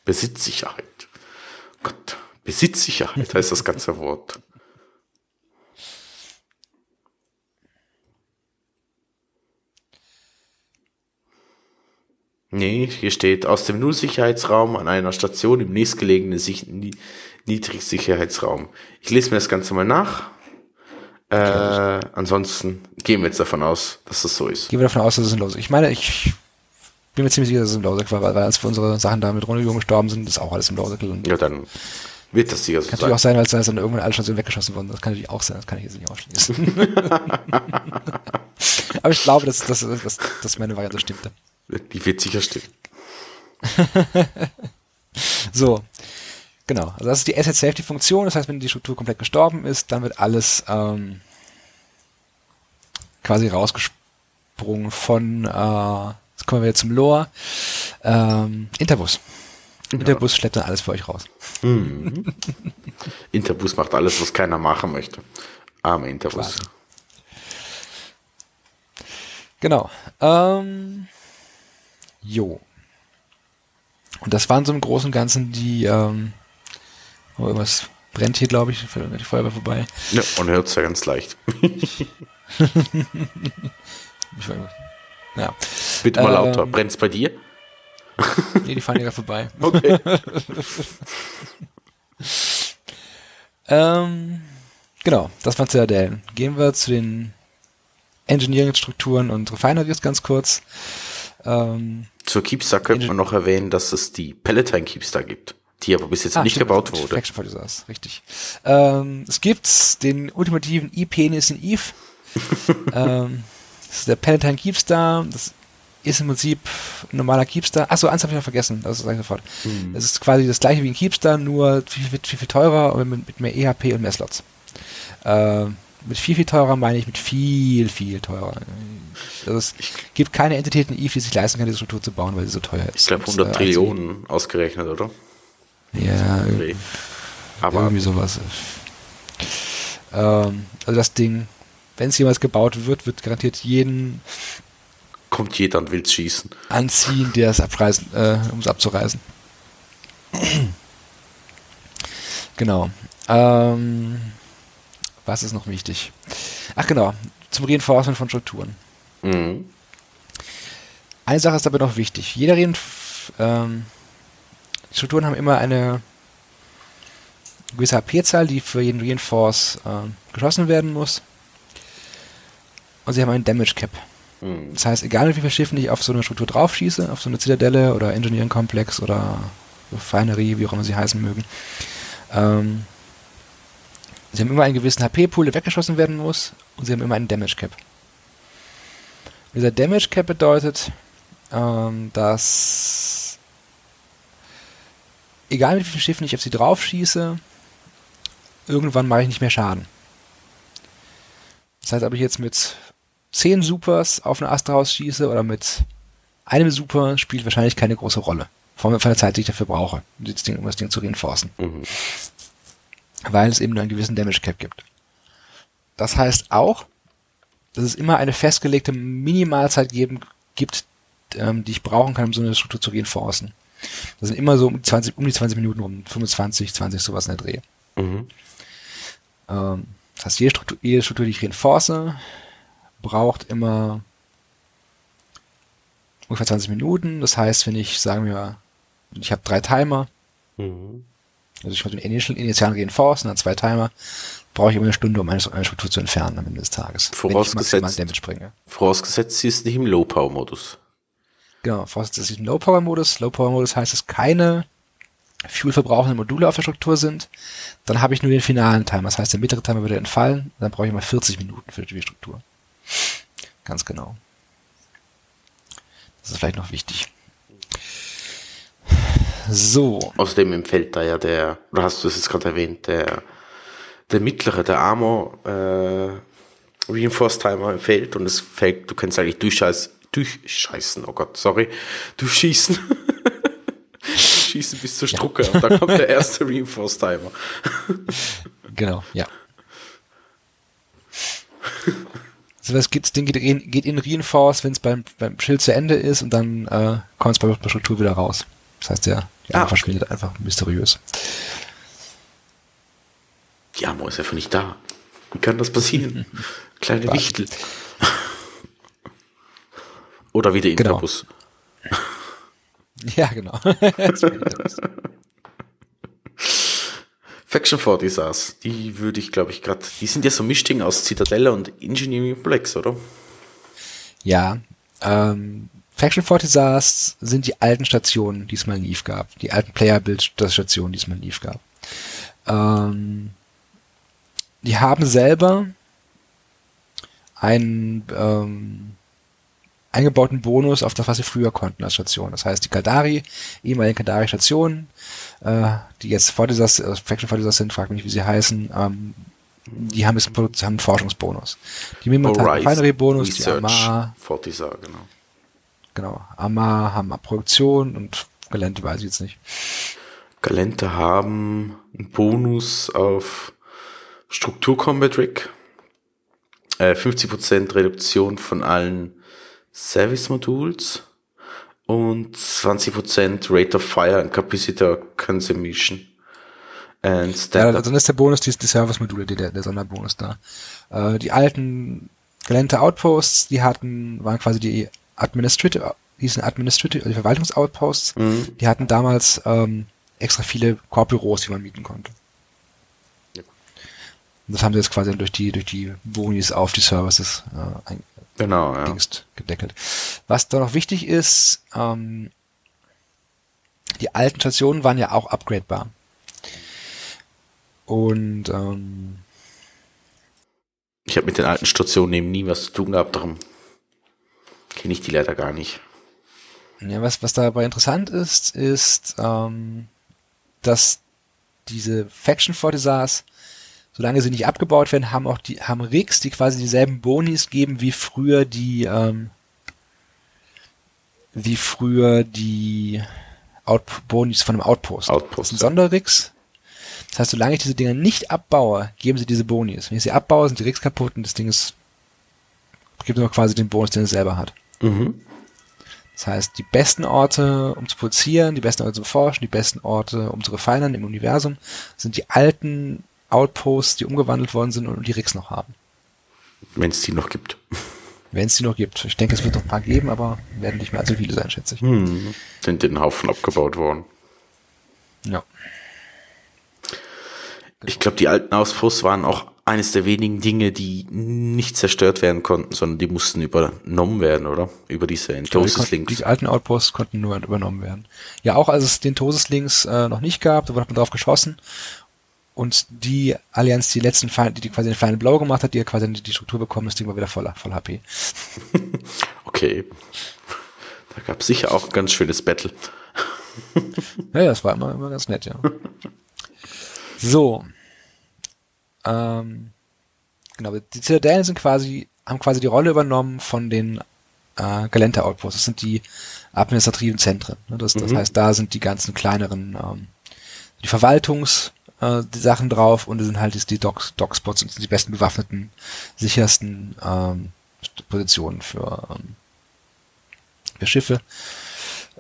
Besitzsicherheit. Gott, Besitzsicherheit heißt das ganze Wort. Nee, hier steht aus dem Nullsicherheitsraum an einer Station im nächstgelegenen Sich Ni Niedrigsicherheitsraum. Ich lese mir das Ganze mal nach. Äh, ansonsten gehen wir jetzt davon aus, dass das so ist. Gehen wir davon aus, dass es ein Losig. Ich meine, ich bin mir ziemlich sicher, dass es ein Losig war, weil, weil als wir unsere Sachen da mit Ronald gestorben sind, ist auch alles im Losig. Und Ja, dann wird das sicher so Kann sein. natürlich auch sein, weil es dann irgendwann alle Stationen weggeschossen wurden. Das kann natürlich auch sein, das kann ich jetzt nicht ausschließen. Aber ich glaube, dass, dass, dass, dass meine Variante stimmte. Die wird sicher stimmen. So, genau. Also das ist die Asset Safety Funktion. Das heißt, wenn die Struktur komplett gestorben ist, dann wird alles ähm, quasi rausgesprungen von, äh, jetzt kommen wir jetzt zum Lore, ähm, Interbus. Interbus schleppt dann alles für euch raus. Interbus macht alles, was keiner machen möchte. Arme Interbus. Quasi. Genau. Ähm, jo. Und das waren so im Großen und Ganzen die, ähm, Aber irgendwas brennt hier, glaube ich, die Feuerwehr vorbei. Ja, man hört es ja ganz leicht. Ja. Bitte mal Ähm. lauter. Brennt's bei dir? Nee, die fahren ja vorbei. Okay. Ähm, genau, das war Citadel. Gehen wir zu den Engineering-Strukturen und Refineries ganz kurz. Ähm, Zur Keepstar könnte man noch erwähnen, dass es die Palatine Keepstar gibt, die aber bis jetzt ah, nicht stimmt, gebaut wurde. Faction Fortisars, richtig. Ähm, es gibt den ultimativen E-Penis in Eve. ähm, das ist der Palatine Keepstar. Das ist im Prinzip ein normaler Keepstar. Achso, eins habe ich noch vergessen. Das ich sofort. Hm. Das ist quasi das gleiche wie ein Keepstar, nur viel, viel, viel, viel teurer und mit, mit mehr EHP und mehr Slots. Äh, mit viel, viel teurer meine ich mit viel, viel teurer. Also es gibt keine Entität in Eve, die sich leisten kann, diese Struktur zu bauen, weil sie so teuer ist. Ich glaube Und, 100 äh, Trillionen ausgerechnet, oder? Ja, Nee. Aber irgendwie sowas. Ähm, also das Ding, wenn es jemals gebaut wird, wird garantiert jeden kommt jeder und will's schießen. anziehen, der es abreißen, äh, um es abzureißen. genau. Ähm, was ist noch wichtig? Ach genau, zum Reinforcement von Strukturen. Mhm. Eine Sache ist dabei noch wichtig. Jeder Reinf ähm, Strukturen haben immer eine gewisse HP-Zahl, die für jeden Reinforce ähm, geschossen werden muss. Und sie haben einen Damage Cap. Mhm. Das heißt, egal wie viele Schiffen ich auf so eine Struktur draufschieße, auf so eine Zitadelle oder Engineering Komplex oder Refinery, wie auch immer sie heißen mögen, ähm, sie haben immer einen gewissen HP-Pool, der weggeschossen werden muss und sie haben immer einen Damage Cap. Dieser Damage Cap bedeutet, ähm, dass egal mit wie vielen Schiffen ich auf sie draufschieße, irgendwann mache ich nicht mehr Schaden. Das heißt, ob ich jetzt mit 10 Supers auf eine Astra rausschieße oder mit einem Super, spielt wahrscheinlich keine große Rolle. Von von der Zeit, die ich dafür brauche, um das Ding, um das Ding zu reinforcen. Mhm. Weil es eben nur einen gewissen Damage Cap gibt. Das heißt auch, dass es immer eine festgelegte Minimalzeit geben, gibt, ähm, die ich brauchen kann, um so eine Struktur zu reinforcen. Das sind immer so um die 20, um die 20 Minuten rum, 25, 20, sowas in der Dreh. Mhm. Ähm, das heißt, jede Struktur, jede Struktur, die ich reinforce, braucht immer ungefähr 20 Minuten. Das heißt, wenn ich, sagen wir, ich habe drei Timer, Mhm. Also ich wollte den initial, initialen reinforcen, dann zwei Timer, brauche ich immer eine Stunde, um eine, eine Struktur zu entfernen am Ende des Tages. Vorausgesetzt-. Vorausgesetzt, sie ist nicht im Low-Power-Modus. Genau, vorausgesetzt, dass ich im Low-Power-Modus. Low-Power-Modus heißt, dass keine fuel-verbrauchenden Module auf der Struktur sind. Dann habe ich nur den finalen Timer. Das heißt, der mittlere Timer würde entfallen. Dann brauche ich mal 40 Minuten für die Struktur. Ganz genau. Das ist vielleicht noch wichtig. So. Außerdem empfällt da ja der, oder hast du es jetzt gerade erwähnt, der, der mittlere, der Armor äh, Reinforced Timer empfällt und es fällt, du kannst eigentlich durchscheißen, durchscheißen, oh Gott, sorry, durchschießen. Schießen bis zur Strucke und dann kommt der erste Reinforced Timer. Genau, ja. Also das geht, Ding geht, in- geht in Reinforce, wenn es beim, beim Schild zu Ende ist und dann äh, kommt es bei der Struktur wieder raus. Das heißt, der, Ah, okay. verschwindet einfach mysteriös. Die Armor ist einfach nicht da. Wie kann das passieren? Kleine Wichtel. Oder wie der Genau. Interbus. Ja, genau. Faction 40 saß, die würde ich, glaube ich, gerade, die sind ja so Mischding aus Zitadelle und Engineering Complex, oder? ja, ähm, Faction Fortisars sind die alten Stationen, die es mal in Eve gab. Die alten Player-Build-Stationen, die es mal in Eve gab. Ähm, die haben selber einen ähm, eingebauten Bonus auf das, was sie früher konnten als Station. Das heißt, die Kaldari, ehemalige Kaldari-Stationen, äh, die jetzt Fortisars, äh, Faction Fortisars sind, frag mich, wie sie heißen, ähm, die haben jetzt einen, Produ- haben einen Forschungsbonus. Die Horizon Refinery-Bonus, die Amar, 40 sah, genau. Genau, Amar haben Produktion und Gelände weiß ich jetzt nicht. Galente haben einen Bonus auf Struktur Combat Rig, äh, 50% Reduktion von allen Service Modules und 20% Rate of Fire and Capacitor Consumption. And Ja, Stand dann ist der Bonus die, die Service-Module, der, der Sonderbonus da. Äh, die alten gelernte Outposts, die hatten, waren quasi die Administrative, die sind Administrative, also die Verwaltungsoutposts, Mhm. die hatten damals ähm, extra viele Korbüros, die man mieten konnte. Ja. Und das haben sie jetzt quasi durch die, durch die Bonis auf die Services äh, ein, Genau, ja. Gedeckelt. Was da noch wichtig ist, ähm, die alten Stationen waren ja auch upgradebar. Und ähm, Ich habe mit den alten Stationen eben nie was zu tun gehabt, darum kenne ich die leider gar nicht. ja, was, was dabei interessant ist, ist, ähm, dass diese Faction Fortisars, solange sie nicht abgebaut werden, haben auch die, haben Rigs, die quasi dieselben Bonis geben wie früher die, ähm, wie früher die Out Bonis von einem Outpost. Outpost, Das sind. Sonderrigs. Das heißt, solange ich diese Dinger nicht abbaue, geben sie diese Bonis. Wenn ich sie abbaue, sind die Rigs kaputt und das Ding ist, gibt nur quasi den Bonus, den es selber hat. Mhm. Das heißt, die besten Orte, um zu produzieren, die besten Orte zu forschen, die besten Orte, um zu refinern im Universum, sind die alten Outposts, die umgewandelt worden sind und die Rigs noch haben. Wenn es die noch gibt. Wenn es die noch gibt. Ich denke, es wird noch ein paar geben, aber werden nicht mehr allzu viele sein, schätze ich. Mhm. Sind in Haufen abgebaut worden. Ja. Ich glaube, die alten Ausfuss waren auch eines der wenigen Dinge, die nicht zerstört werden konnten, sondern die mussten übernommen werden, oder? Über diese Die, Entosis Links. die alten Outposts konnten nur übernommen werden. Ja, auch als es den Tosis-Links äh, noch nicht gab, da wurde man drauf geschossen. Und die Allianz, die letzten Feinde, die, quasi den Final Blow gemacht hat, die hat quasi die, Struktur bekommen, das Ding war wieder voll, voll HP. Okay. Da gab es sicher auch ein ganz schönes Battle. Ja, ja, das war immer, immer ganz nett, ja. So. Ähm, genau, die Zitadellen sind quasi, haben quasi die Rolle übernommen von den äh, Galente Outposts. Das sind die administrativen Zentren. Ne? Das, das Mhm. heißt, da sind die ganzen kleineren, ähm, die Verwaltungs, äh, die Sachen drauf und das sind halt die Dock, Dockspots und das sind die besten bewaffneten, sichersten ähm, Positionen für, ähm, für Schiffe.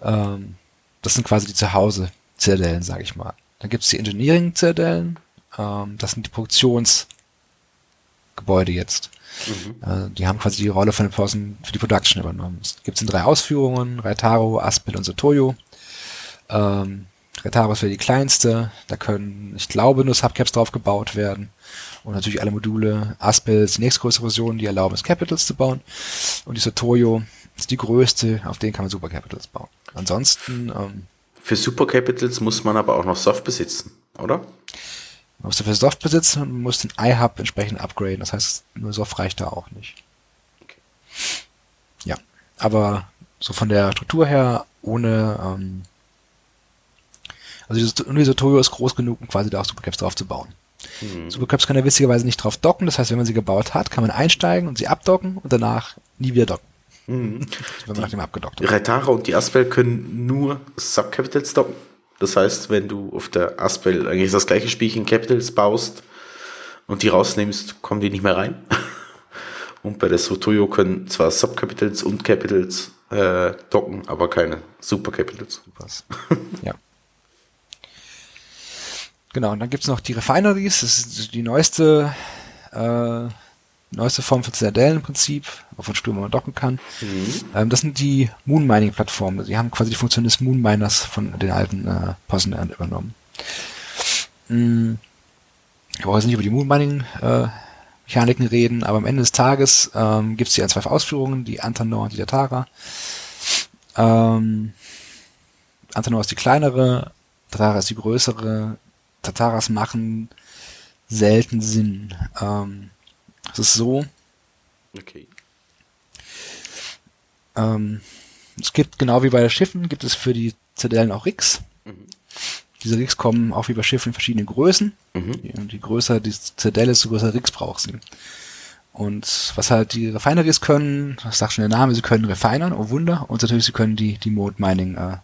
Ähm, das sind quasi die Zuhause-Zitadellen, sage ich mal. Dann gibt's die Engineering-Zitadellen. Ähm, das sind die Produktionsgebäude jetzt. Äh, die haben quasi die Rolle von den Posten für die Production übernommen. Es gibt's in drei Ausführungen. Raitaro, Aspel und Sotoyo. Ähm, Raitaro ist für die kleinste. Da können, ich glaube, nur Subcaps drauf gebaut werden. Und natürlich alle Module. Aspel ist die nächstgrößere Version, die erlauben es, Capitals zu bauen. Und die Sotoyo ist die größte, auf denen kann man Super Capitals bauen. Ansonsten, ähm, Für Super Capitals muss man aber auch noch Soft besitzen, oder? Man muss dafür Soft besitzen und muss den iHub entsprechend upgraden. Das heißt, nur Soft reicht da auch nicht. Okay. Ja, aber so von der Struktur her ohne, ähm, also dieses, Toyo ist groß genug, um quasi da auch Supercaps drauf zu bauen. Mhm. Supercaps kann er witzigerweise nicht drauf docken. Das heißt, wenn man sie gebaut hat, kann man einsteigen und sie abdocken und danach nie wieder docken, Mhm. wenn man nachdem abgedockt hat. Raitara und die Aspel können nur Subcapitals docken. Das heißt, wenn du auf der Aspel eigentlich das gleiche Spielchen Capitals baust und die rausnimmst, kommen die nicht mehr rein. Und bei der Sotoyo können zwar Subcapitals und Capitals äh, docken, aber keine Supercapitals. Ja. Genau, und dann gibt's noch die Refineries, das ist die neueste, äh, neueste Form von Zitadellen im Prinzip, wovon Stürmer man docken kann. Ähm, das sind die Moon Mining Plattformen. Die haben quasi die Funktion des Moon Miners von den alten äh, Posten übernommen. Mm, Ich brauche jetzt nicht über die Moon Mining äh, Mechaniken reden, aber am Ende des Tages ähm, gibt es die an zwei Ausführungen, die Antanor und die Tatara. Ähm, Antanor ist die kleinere, Tatara ist die größere. Tataras machen selten Sinn. Ähm, es ist so, Okay. ähm, es gibt genau wie bei den Schiffen, gibt es für die Zitadellen auch Rigs. Diese Rigs kommen auch wie bei Schiffen in verschiedenen Größen. Mhm. Je, je größer die Zitadelle ist, so größer Rigs braucht sie. Und was halt die Refineries können, das sagt schon der Name, sie können refinern, oh Wunder, und natürlich sie können die, die Mode Mining äh,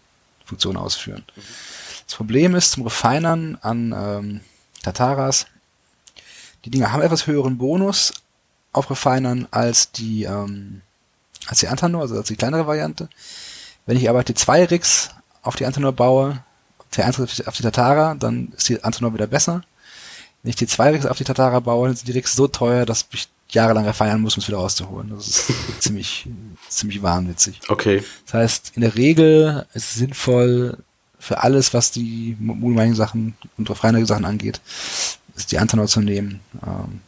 Funktion ausführen. Das Problem ist zum Refinern an ähm, Tataras, die Dinger haben etwas höheren Bonus auf Refinern als die, ähm, als die Antanor, also als die kleinere Variante. Wenn ich aber die zwei Rigs auf die Antanor baue, T1 auf die Tatara, dann ist die Antonov wieder besser. Wenn ich T2 auf die Tatara baue, dann sind die Rigs so teuer, dass ich jahrelang feiern muss, um es wieder rauszuholen. Das ist ziemlich, ziemlich wahnwitzig. Okay. Das heißt, in der Regel ist es sinnvoll, für alles, was die Moonmining-Sachen und Refinery-Sachen angeht, ist die Antonov zu nehmen. Ähm,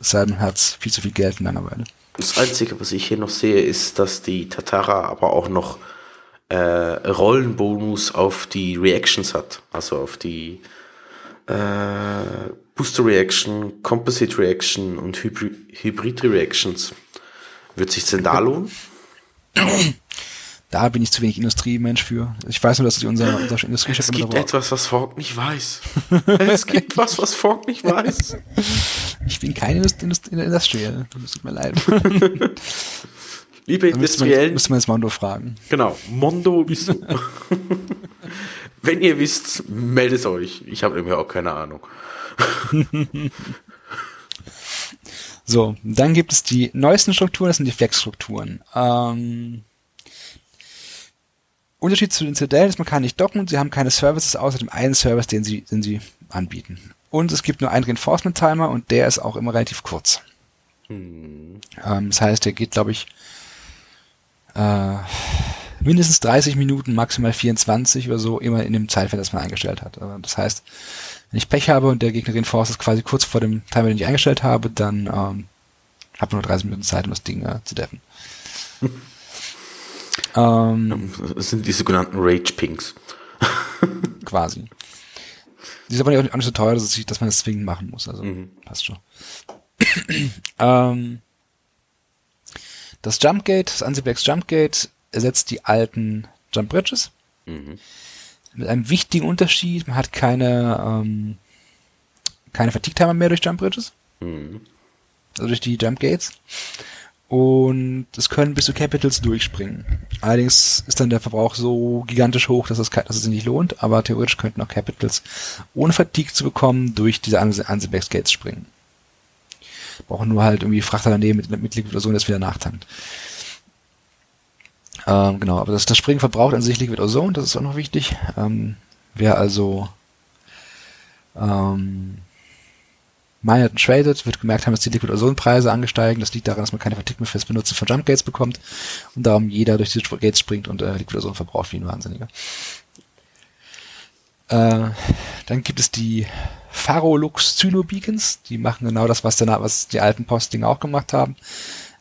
es sei denn, hat viel zu viel Geld in einer Weile. Das Einzige, was ich hier noch sehe, ist, dass die Tatara aber auch noch äh, Rollenbonus auf die Reactions hat. Also auf die äh, Booster Reaction, Composite Reaction und Hybrid, Hybrid Reactions. Wird sich denn da lohnen? Da bin ich zu wenig Industriemensch für. Ich weiß nur, dass unser, unser Industriechef Es gibt etwas, was Fork nicht weiß. es gibt was, was Fork nicht weiß. Ich bin kein Indust Indust Industrial. Das tut mir leid. Liebe Industriellen. Müssen wir jetzt Mondo fragen. Genau. Mondo bist du. Wenn ihr wisst, meldet euch. Ich habe nämlich auch keine Ahnung. so, dann gibt es die neuesten Strukturen, das sind die Flex-Strukturen. Ähm, Unterschied zu den Citadel ist, man kann nicht docken, sie haben keine Services außer dem einen Service, den sie, den sie anbieten. Und es gibt nur einen Reinforcement-Timer und der ist auch immer relativ kurz. Hm. Ähm, das heißt, der geht, glaube ich, äh, mindestens 30 Minuten, maximal 24 oder so, immer in dem Zeitfeld, das man eingestellt hat. Also das heißt, wenn ich Pech habe und der Gegner reinforced quasi kurz vor dem Timer, den ich eingestellt habe, dann ähm, habe ich nur 30 Minuten Zeit, um das Ding äh, zu deffen. ähm, das sind die sogenannten Rage Pinks. quasi. Die ist aber auch nicht so teuer, dass, ich, dass man das zwingend machen muss. Also mhm. passt schon. ähm, das Jumpgate, das Ansiplex Jumpgate ersetzt die alten Jump Bridges. Mhm. Mit einem wichtigen Unterschied, man hat keine, ähm, keine Fatigue-Timer mehr durch Jump Bridges. Mhm. Also durch die Jump Gates. Und es können bis zu Capitals durchspringen. Allerdings ist dann der Verbrauch so gigantisch hoch, dass es, dass es sich nicht lohnt, aber theoretisch könnten auch Capitals ohne Fatigue zu bekommen durch diese Ansiblex Gates springen. Brauchen nur halt irgendwie Frachter daneben mit, mit Liquid Ozon, das wieder nachtankt. Ähm, genau, aber das, das Springen verbraucht an sich Liquid Ozone, das ist auch noch wichtig. Ähm, wer also ähm, mined und traded, wird gemerkt haben, dass die Liquid Ozone Preise angesteigen. Das liegt daran, dass man keine Fatigue mehr fürs Benutzen von Jump Gates bekommt und darum jeder durch die Gates springt und äh, Liquid Ozone verbraucht wie ein Wahnsinniger. Äh, dann gibt es die Farolux Zyno Beacons. Die machen genau das, was, der, was die alten Posting auch gemacht haben.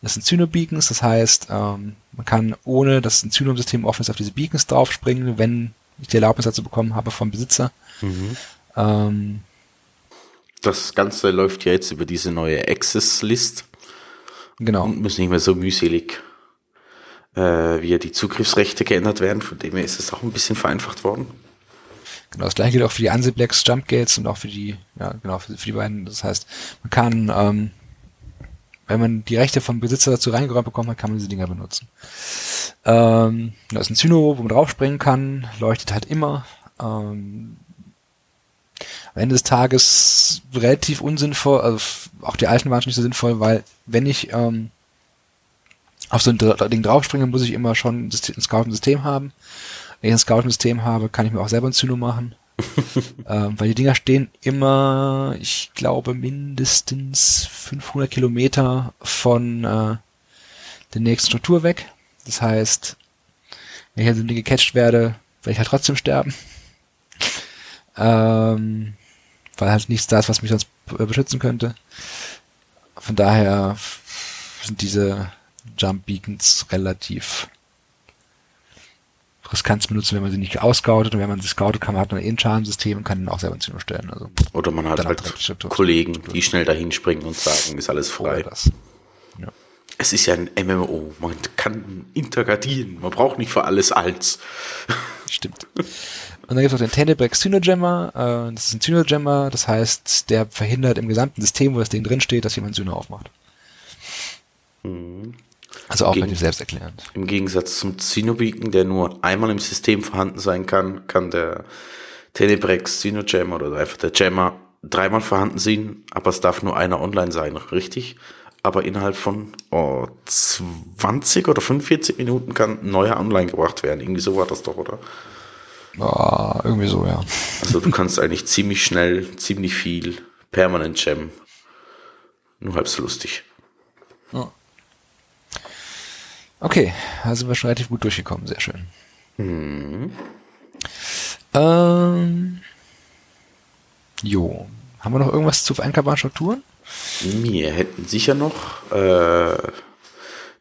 Das sind Zyno Beacons, das heißt, ähm, man kann ohne dass ein Zyno-System offen ist auf diese Beacons draufspringen, wenn ich die Erlaubnis dazu bekommen habe vom Besitzer. Mhm. Ähm, das Ganze läuft ja jetzt über diese neue Access-List. Genau. Und muss nicht mehr so mühselig, äh, wie die Zugriffsrechte geändert werden. Von dem her ist es auch ein bisschen vereinfacht worden. Genau, das gleiche gilt auch für die Ansiplex Jump Gates und auch für die, ja, genau, für, für die beiden. Das heißt, man kann, ähm, wenn man die Rechte vom Besitzer dazu reingeräumt bekommt, dann kann man diese Dinger benutzen. Ähm, da ist ein Zyno, wo man draufspringen kann, leuchtet halt immer. Ähm, am Ende des Tages relativ unsinnvoll, also auch die alten waren schon nicht so sinnvoll, weil wenn ich ähm, auf so ein Ding draufspringe, muss ich immer schon ein, Scout-System haben. Wenn ich ein Scout-System habe, kann ich mir auch selber ein Zyno machen. ähm, weil die Dinger stehen immer, ich glaube, mindestens 500 Kilometer von äh, der nächsten Struktur weg. Das heißt, wenn ich halt Ding gecatcht werde, werde ich halt trotzdem sterben. Ähm, weil halt nichts da ist, was mich sonst beschützen könnte. Von daher sind diese Jump Beacons relativ riskant zu benutzen, wenn man sie nicht auscoutet und wenn man sie scoutet, kann man hat man eh ein Charmsystem und kann dann auch selber ins stellen. Also Oder man hat halt Kollegen, die schnell dahin springen und sagen, ist alles frei. Ja. Es ist ja ein MMO, man kann interagieren, man braucht nicht für alles als. Stimmt. Und dann gibt es auch den Tenebrex Synojammer. Äh, das ist ein Synojammer, das heißt, der verhindert im gesamten System, wo das Ding drin steht, dass jemand Syno aufmacht. Mhm. Also auch relativ selbsterklärend. Im Gegensatz zum Zynobeacon, der nur einmal im System vorhanden sein kann, kann der Tenebrex Synojammer oder einfach der Jammer dreimal vorhanden sein, aber es darf nur einer online sein, richtig? Aber innerhalb von oh, 20 oder 45 Minuten kann ein neuer online gebracht werden. Irgendwie so war das doch, oder? Oh, irgendwie so, ja. Also du kannst eigentlich ziemlich schnell, ziemlich viel permanent jammen. Nur halb so lustig. Okay, also wir schon relativ gut durchgekommen, sehr schön. Ähm, jo, haben wir noch irgendwas zu vereinbaren Strukturen? Wir hätten sicher noch äh,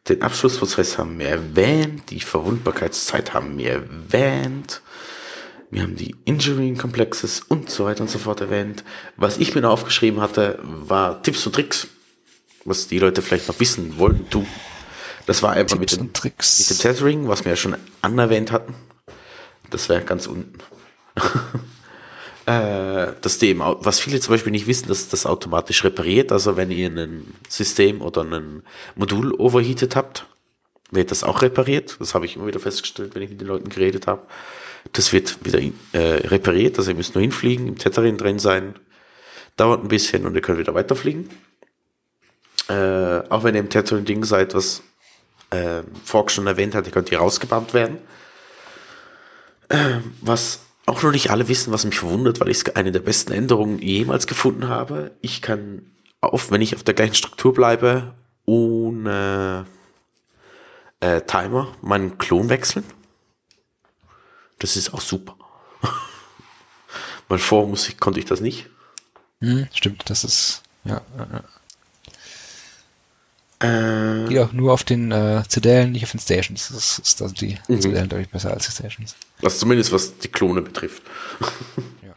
den Abschlussprozess haben wir erwähnt, die Verwundbarkeitszeit haben wir erwähnt, wir haben die Injuring Complexes und so weiter und so fort erwähnt. Was ich mir noch aufgeschrieben hatte, war Tipps und Tricks, was die Leute vielleicht noch wissen wollten, tun. Das war einfach mit dem, mit dem Tethering, was wir ja schon anerwähnt hatten. Das wäre ganz unten. äh, das au- was viele zum Beispiel nicht wissen, dass das automatisch repariert. Also wenn ihr ein System oder ein Modul overheated habt, wird das auch repariert. Das habe ich immer wieder festgestellt, wenn ich mit den Leuten geredet habe. Das wird wieder äh, repariert, also ihr müsst nur hinfliegen, im Tethering drin sein. Dauert ein bisschen und ihr könnt wieder weiterfliegen. Äh, auch wenn ihr im Tethering-Ding seid, was äh, Fork schon erwähnt hat, ihr könnt hier rausgebannt werden. Ähm, was auch noch nicht alle wissen, was mich verwundert, weil ich eine der besten Änderungen jemals gefunden habe. Ich kann, auf, wenn ich auf der gleichen Struktur bleibe, ohne äh, Timer meinen Klon wechseln. Das ist auch super. Weil vorher muss ich, konnte ich das nicht. Hm, stimmt, das ist, ja. Äh, Geht auch nur auf den äh, Zitadellen, nicht auf den Stations. Das ist also die Mhm. Zitadellen deutlich besser als die Stations. Also zumindest was die Klone betrifft. Ja.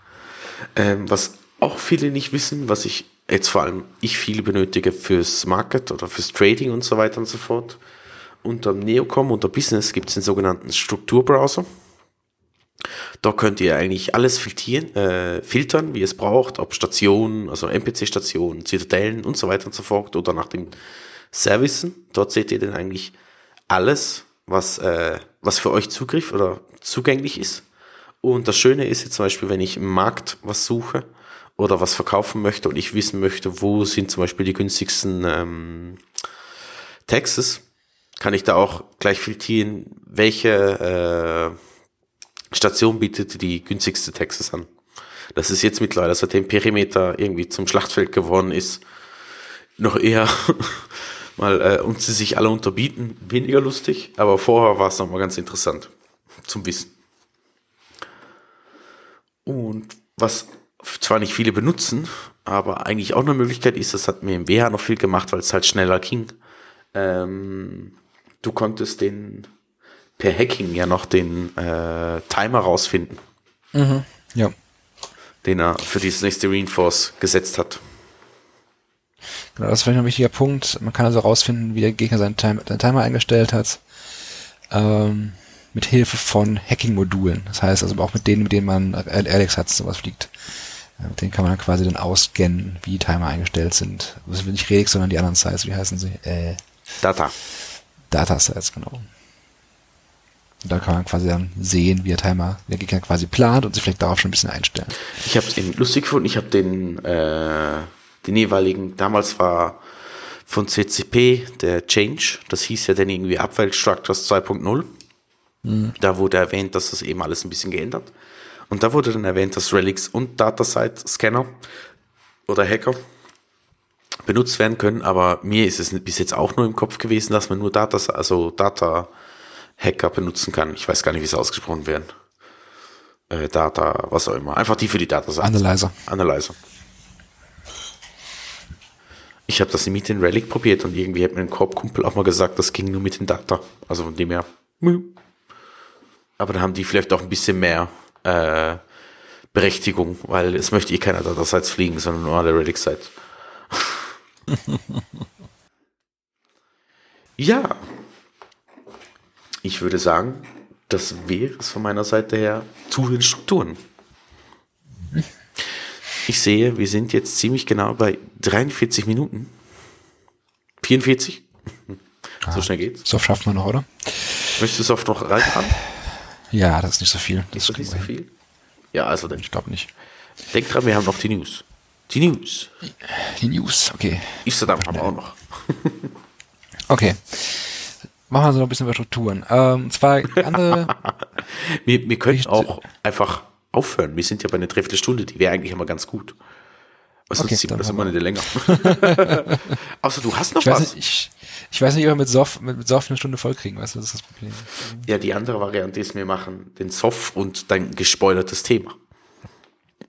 ähm, was auch viele nicht wissen, was ich jetzt vor allem ich viele benötige fürs Market oder fürs Trading und so weiter und so fort. Unter Neocom, unter Business gibt es den sogenannten Strukturbrowser. Da könnt ihr eigentlich alles filtrieren, äh, filtern, wie es braucht, ob Stationen, also NPC-Stationen, Zitadellen und so weiter und so fort oder nach den Servicen. Dort seht ihr dann eigentlich alles, was, äh, was für euch Zugriff oder zugänglich ist. Und das Schöne ist jetzt zum Beispiel, wenn ich im Markt was suche oder was verkaufen möchte und ich wissen möchte, wo sind zum Beispiel die günstigsten ähm, Taxes, kann ich da auch gleich filtrieren, welche äh, Station bietet die günstigste Taxes an. Das ist jetzt mittlerweile, seitdem Perimeter irgendwie zum Schlachtfeld geworden ist, noch eher mal äh, und sie sich alle unterbieten, weniger lustig, aber vorher war es noch mal ganz interessant zum Wissen. Und was zwar nicht viele benutzen, aber eigentlich auch eine Möglichkeit ist, das hat mir im WH noch viel gemacht, weil es halt schneller ging. Ähm, du konntest den per Hacking ja noch den äh, Timer rausfinden, Ja. den er für dieses nächste Reinforce gesetzt hat. Genau, das ist vielleicht noch ein wichtiger Punkt. Man kann also herausfinden, wie der Gegner seinen, Time, seinen Timer eingestellt hat. Ähm, mit Hilfe von Hacking-Modulen. Das heißt also auch mit denen, mit denen man Alex hat, sowas fliegt. Äh, Mit denen kann man dann quasi dann ausscannen, wie Timer eingestellt sind. Das sind nicht Redix, sondern die anderen Sites. Wie heißen sie? Äh, Data. Data genau. Da kann man quasi dann sehen, wie der Timer, der Gegner quasi plant und sich vielleicht darauf schon ein bisschen einstellen. Ich habe es eben lustig gefunden. Ich habe den, äh, den jeweiligen, damals war von CCP der Change, das hieß ja dann irgendwie Structures 2.0. Da wurde erwähnt, dass das eben alles ein bisschen geändert. Und da wurde dann erwähnt, dass Relics und Datasite Scanner oder Hacker benutzt werden können, aber mir ist es bis jetzt auch nur im Kopf gewesen, dass man nur Data, also Data Hacker benutzen kann. Ich weiß gar nicht, wie es ausgesprochen werden. Äh, Data, was auch immer. Einfach die für die Data Analyzer. Analyzer. Ich habe das mit den Relic probiert und irgendwie hat mir ein Korbkumpel auch mal gesagt, das ging nur mit den Data. Also von dem her. Aber da haben die vielleicht auch ein bisschen mehr äh, Berechtigung, weil es möchte eh keiner Data-Sites fliegen, sondern nur alle Relic-Sites. ja. Ich würde sagen, das wäre es von meiner Seite her zu den Strukturen. Ich sehe, wir sind jetzt ziemlich genau bei 43 Minuten. 44? So schnell geht's. So schafft man noch, oder? Möchtest du es oft noch reinhaben? Ja, das ist nicht so viel. Das Ist das nicht so hin. viel? Ja, also dann. Ich glaube nicht. Denk dran, wir haben noch die News. Die News. Die News, okay. Amsterdam haben wir auch noch. Okay. machen wir so noch ein bisschen über Strukturen. Ähm, zwar andere. wir, wir könnten auch einfach aufhören. Wir sind ja bei einer Dreiviertelstunde, die wäre eigentlich immer ganz gut. Was Okay, sonst zieht man das immer nicht länger. Außer du hast noch Ich weiß, was. nicht, ich, ich weiß nicht, ob wir mit Soft, mit, mit Soft eine Stunde voll kriegen, weißt du, das ist das Problem. Ja, die andere Variante ist, wir machen den Soft und dein gespoilertes Thema. Ja,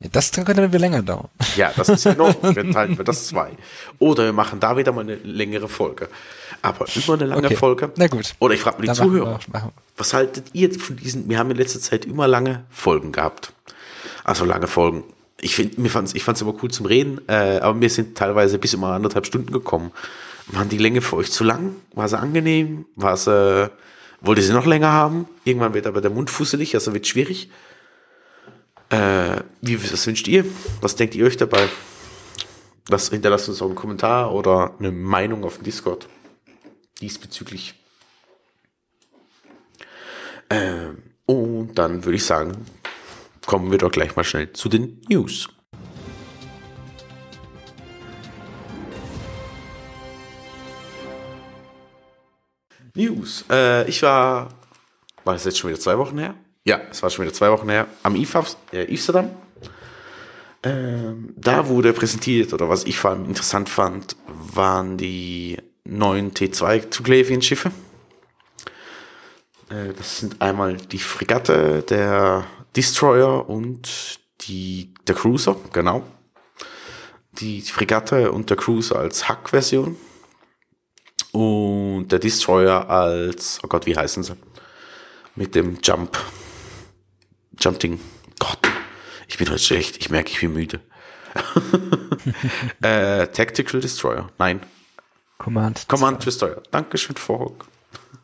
das könnte dann wieder länger dauern. Ja, das ist Ordnung. Dann teilen wir das zwei. Oder wir machen da wieder mal eine längere Folge. Aber immer eine lange Okay. Folge. Na gut. Oder ich frage mal die Zuhörer. wir-. Was haltet ihr von diesen? Wir haben in letzter Zeit immer lange Folgen gehabt. Also lange Folgen. Ich finde, mir fand's, ich fand's immer cool zum Reden, äh, aber wir sind teilweise bis immer anderthalb Stunden gekommen. Waren die Länge für euch zu lang? War sie angenehm? War sie, wollt ihr sie noch länger haben? Irgendwann wird aber der Mund fusselig, also wird schwierig. Äh, wie, was wünscht ihr? Was denkt ihr euch dabei? Das hinterlasst uns auch einen Kommentar oder eine Meinung auf dem Discord diesbezüglich. Ähm, und dann würde ich sagen, kommen wir doch gleich mal schnell zu den News. News. Äh, ich war, war das jetzt schon wieder zwei Wochen her? Ja, es war schon wieder zwei Wochen her, am IFAF, äh, Amsterdam. Ähm, da wurde präsentiert, oder was ich vor allem interessant fand, waren die neuen T2 Tuglevien-Schiffe. Äh, Das sind einmal die Fregatte, der Destroyer und die, der Cruiser, genau. Die Fregatte und der Cruiser als Hack-Version. Und der Destroyer als, oh Gott, wie heißen sie? Mit dem Jump. Jump-Ding. Gott, ich bin heute schlecht. Ich merke, ich bin müde. äh, Tactical Destroyer. Nein, Command. Command Destroyer. Dankeschön, Fork.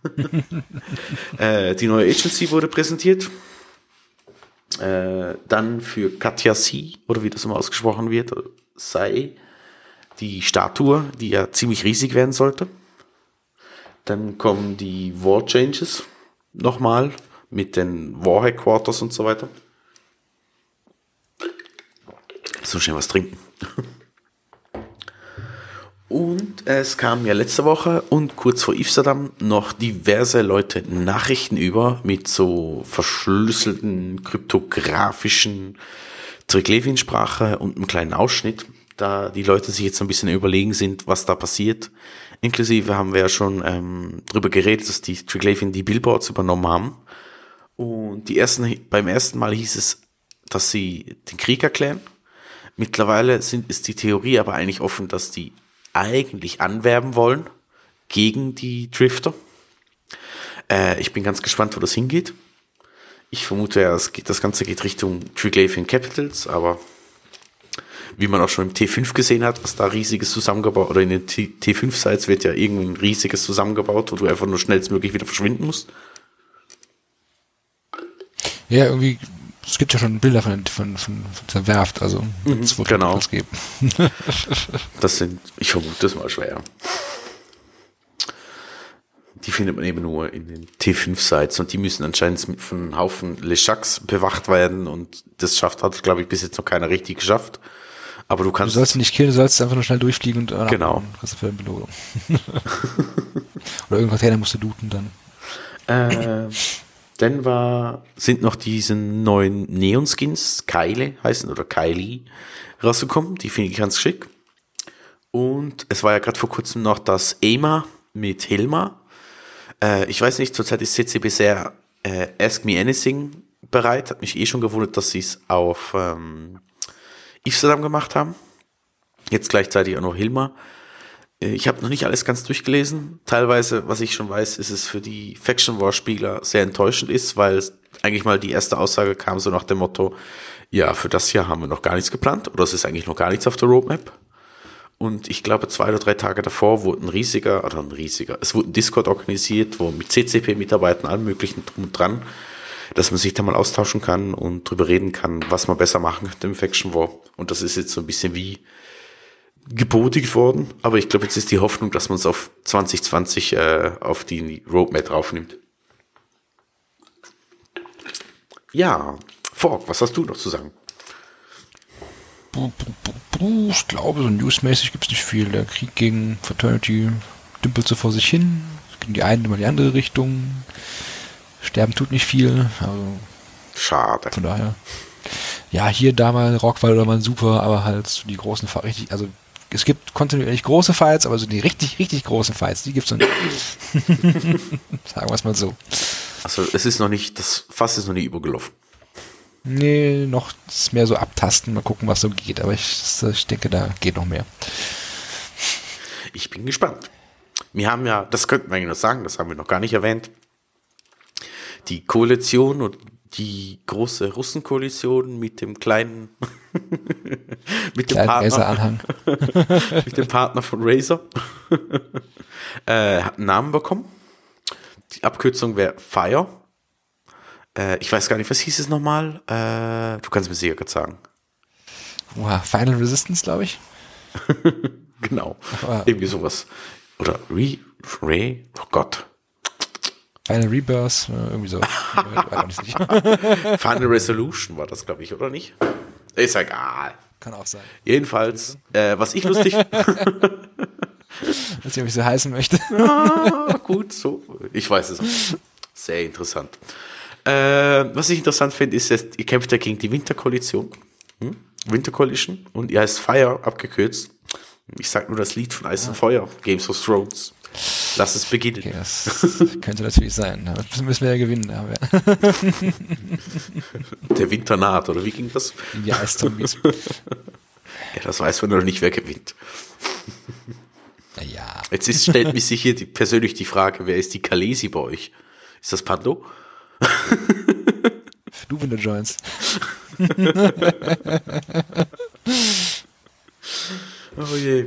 äh, die neue Agency wurde präsentiert. Äh, dann für Katja C, oder wie das immer ausgesprochen wird, sei die Statue, die ja ziemlich riesig werden sollte. Dann kommen die War Changes nochmal mit den War Headquarters und so weiter. So schnell was trinken. Und es kam ja letzte Woche und kurz vor Amsterdam noch diverse Leute Nachrichten über mit so verschlüsselten kryptografischen Triglavian-Sprache und einem kleinen Ausschnitt, da die Leute sich jetzt ein bisschen überlegen sind, was da passiert. Inklusive haben wir ja schon ähm, drüber geredet, dass die Triglavian die Billboards übernommen haben. Und die ersten, beim ersten Mal hieß es, dass sie den Krieg erklären. Mittlerweile sind, ist die Theorie aber eigentlich offen, dass die eigentlich anwerben wollen gegen die Drifter. Äh, ich bin ganz gespannt, wo das hingeht. Ich vermute ja, geht, das Ganze geht Richtung Triglavian Capitals, aber wie man auch schon im T5 gesehen hat, was da riesiges zusammengebaut, oder in den T- T5-Sites wird ja irgendein riesiges zusammengebaut, wo du einfach nur schnellstmöglich wieder verschwinden musst. Ja, irgendwie, es gibt ja schon Bilder von, von, von, von der Werft, also es wird genau. was geben. Das sind, ich vermute das mal schwer. Die findet man eben nur in den T5-Sites und die müssen anscheinend von einem Haufen Lechaks bewacht werden und das schafft, hat, glaube ich, bis jetzt noch keiner richtig geschafft. Aber du Du kannst, sollst ihn nicht killen, du sollst einfach nur schnell durchfliegen und äh, Genau. kriegst du für eine Belohnung. Oder irgendwas her, dann musst du looten dann. äh, dann war, sind noch diese neuen Neon-Skins, Keile heißen oder Kylie, rausgekommen. Die finde ich ganz schick. Und es war ja gerade vor kurzem noch das EMA mit Hilma. Äh, ich weiß nicht, zurzeit ist CCB sehr äh, Ask Me Anything bereit. Hat mich eh schon gewundert, dass sie es auf ähm, Amsterdam gemacht haben. Jetzt gleichzeitig auch noch Hilma. Äh, Ich habe noch nicht alles ganz durchgelesen. Teilweise, was ich schon weiß, ist es für die Faction War Spieler sehr enttäuschend ist, weil eigentlich mal die erste Aussage kam so nach dem Motto, ja, für das Jahr haben wir noch gar nichts geplant oder es ist eigentlich noch gar nichts auf der Roadmap. Und ich glaube, zwei oder drei Tage davor wurde ein riesiger, oder ein riesiger, es wurde ein Discord organisiert, wo mit CCP-Mitarbeitern, allem möglichen drum und dran, dass man sich da mal austauschen kann und drüber reden kann, was man besser machen könnte im Faction War. Und das ist jetzt so ein bisschen wie gebotigt worden. Aber ich glaube, jetzt ist die Hoffnung, dass man es auf 2020 äh, auf die Roadmap draufnimmt. Ja, Fork, was hast du noch zu sagen? Ich glaube, so newsmäßig gibt es nicht viel. Der Krieg gegen Fraternity dümpelt so vor sich hin, in die eine, immer die andere Richtung. Sterben tut nicht viel, also Schade. von daher. Ja, hier da mal Rockwall oder mal super, aber halt die großen richtig, also es gibt kontinuierlich große Fights, aber so die richtig, richtig großen Fights, die gibt's noch nicht. Sagen wir es mal so. Also es ist noch nicht, das Fass ist noch nicht übergelaufen. Nee, noch ist mehr so abtasten, mal gucken, was so geht, aber ich, ich denke, da geht noch mehr. Ich bin gespannt. Wir haben ja, das könnten wir eigentlich noch sagen, das haben wir noch gar nicht erwähnt. Die Koalition und die große Russenkoalition mit dem kleinen, mit dem Partner, mit dem Partner von Razer, äh, hat einen Namen bekommen. Die Abkürzung wäre Fire. Äh, ich weiß gar nicht, was hieß es nochmal? Äh, du kannst mir sicher gerade sagen. Wow, Final Resistance, glaube ich. Genau. Ah. Irgendwie sowas. Oder Re, Ray, oh Gott. Final Rebirth, äh, irgendwie so. Auch. Final Resolution war das, glaube ich, oder nicht? Ist egal. Kann auch sein. Jedenfalls, äh, was ich lustig, Weiß nicht, ob ich so heißen möchte. ah, gut, so, ich weiß es. Sehr interessant. Äh, was ich interessant finde, ist, dass ihr kämpft ja gegen die Winterkoalition. Hm? Winter Coalition. Und ihr heißt Fire, abgekürzt. Ich sag nur das Lied von Eis und Feuer, Games of Thrones. Lass es beginnen. Okay, das könnte natürlich sein. Aber Das müssen wir ja gewinnen. Der Winter naht, oder wie ging das? die Eiszombies. Ja, das weiß man noch nicht, wer gewinnt. Naja, Jetzt ist, stellt mich sich hier die, persönlich die Frage, wer ist die Kalesi bei euch? Ist das Pando? du, wenn du joinst. Oh je.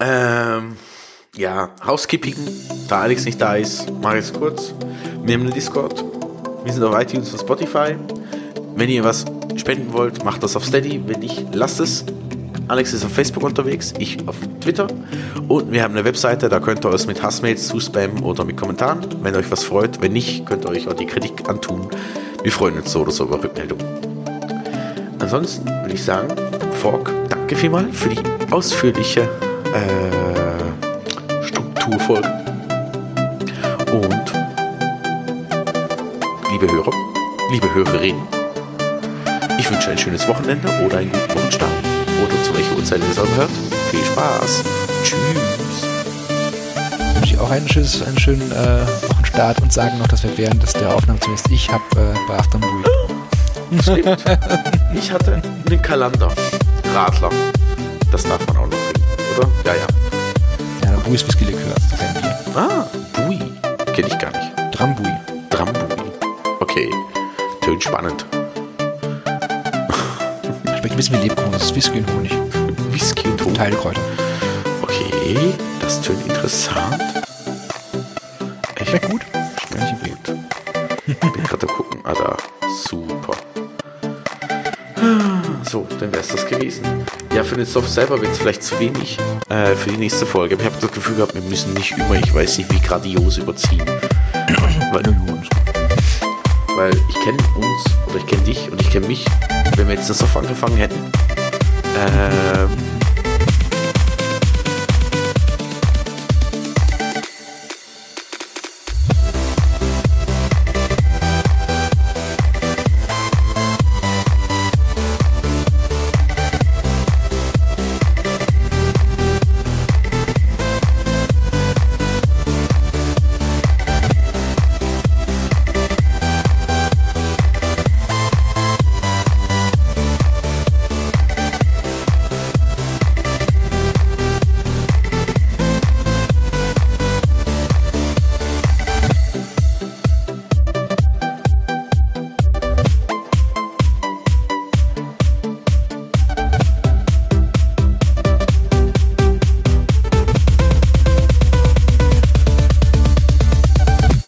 Ähm, ja, Housekeeping. Da Alex nicht da ist, mach ich es kurz. Wir haben einen Discord. Wir sind auf iTunes und Spotify. Wenn ihr was spenden wollt, macht das auf Steady. Wenn nicht, lasst es. Alex ist auf Facebook unterwegs, ich auf Twitter. Und wir haben eine Webseite, da könnt ihr euch mit Hassmails zuspammen oder mit Kommentaren, wenn euch was freut. Wenn nicht, könnt ihr euch auch die Kritik antun. Wir freuen uns so oder so über Rückmeldung. Ansonsten würde ich sagen, Fork, danke vielmals für die ausführliche äh, Strukturfolge. Und liebe Hörer, liebe Hörerinnen, ich wünsche ein schönes Wochenende oder einen guten Wochenstart. Oder zu welcher Uhrzeit ihr es auch hört. Viel Spaß. Tschüss. Auch einen, schönes, einen schönen äh, Wochenstart und sagen noch, dass wir während des der Aufnahme zumindest ich habe äh, bei Aftermoon Stimmt. Ich hatte einen Kalender. Radler. Das darf man auch noch bringen, oder? Ja, ja. Buis Whisky Likör. Das ist kein Bier. Ah, Bui. Kenne ich gar nicht. Drambui. Drambui. Okay. Tönt spannend. Schmeckt ein bisschen wie Lebkuchen. Das ist Whisky und Honig. Whisky und Honig. Heilkräuter. Okay, das tönt interessant. Ich Schmeckt gut. Schmeckt nicht gut. Ich bin gerade gucken. Ah, da. Super. So, dann wäre es das gewesen. Ja, für den Soft selber wird es vielleicht zu wenig äh, für die nächste Folge. Aber ich habe das Gefühl gehabt, wir müssen nicht immer, ich weiß nicht, wie grandios überziehen. Weil, weil ich kenne uns oder ich kenne dich und ich kenne mich. Wenn wir jetzt das Soft angefangen hätten, ähm,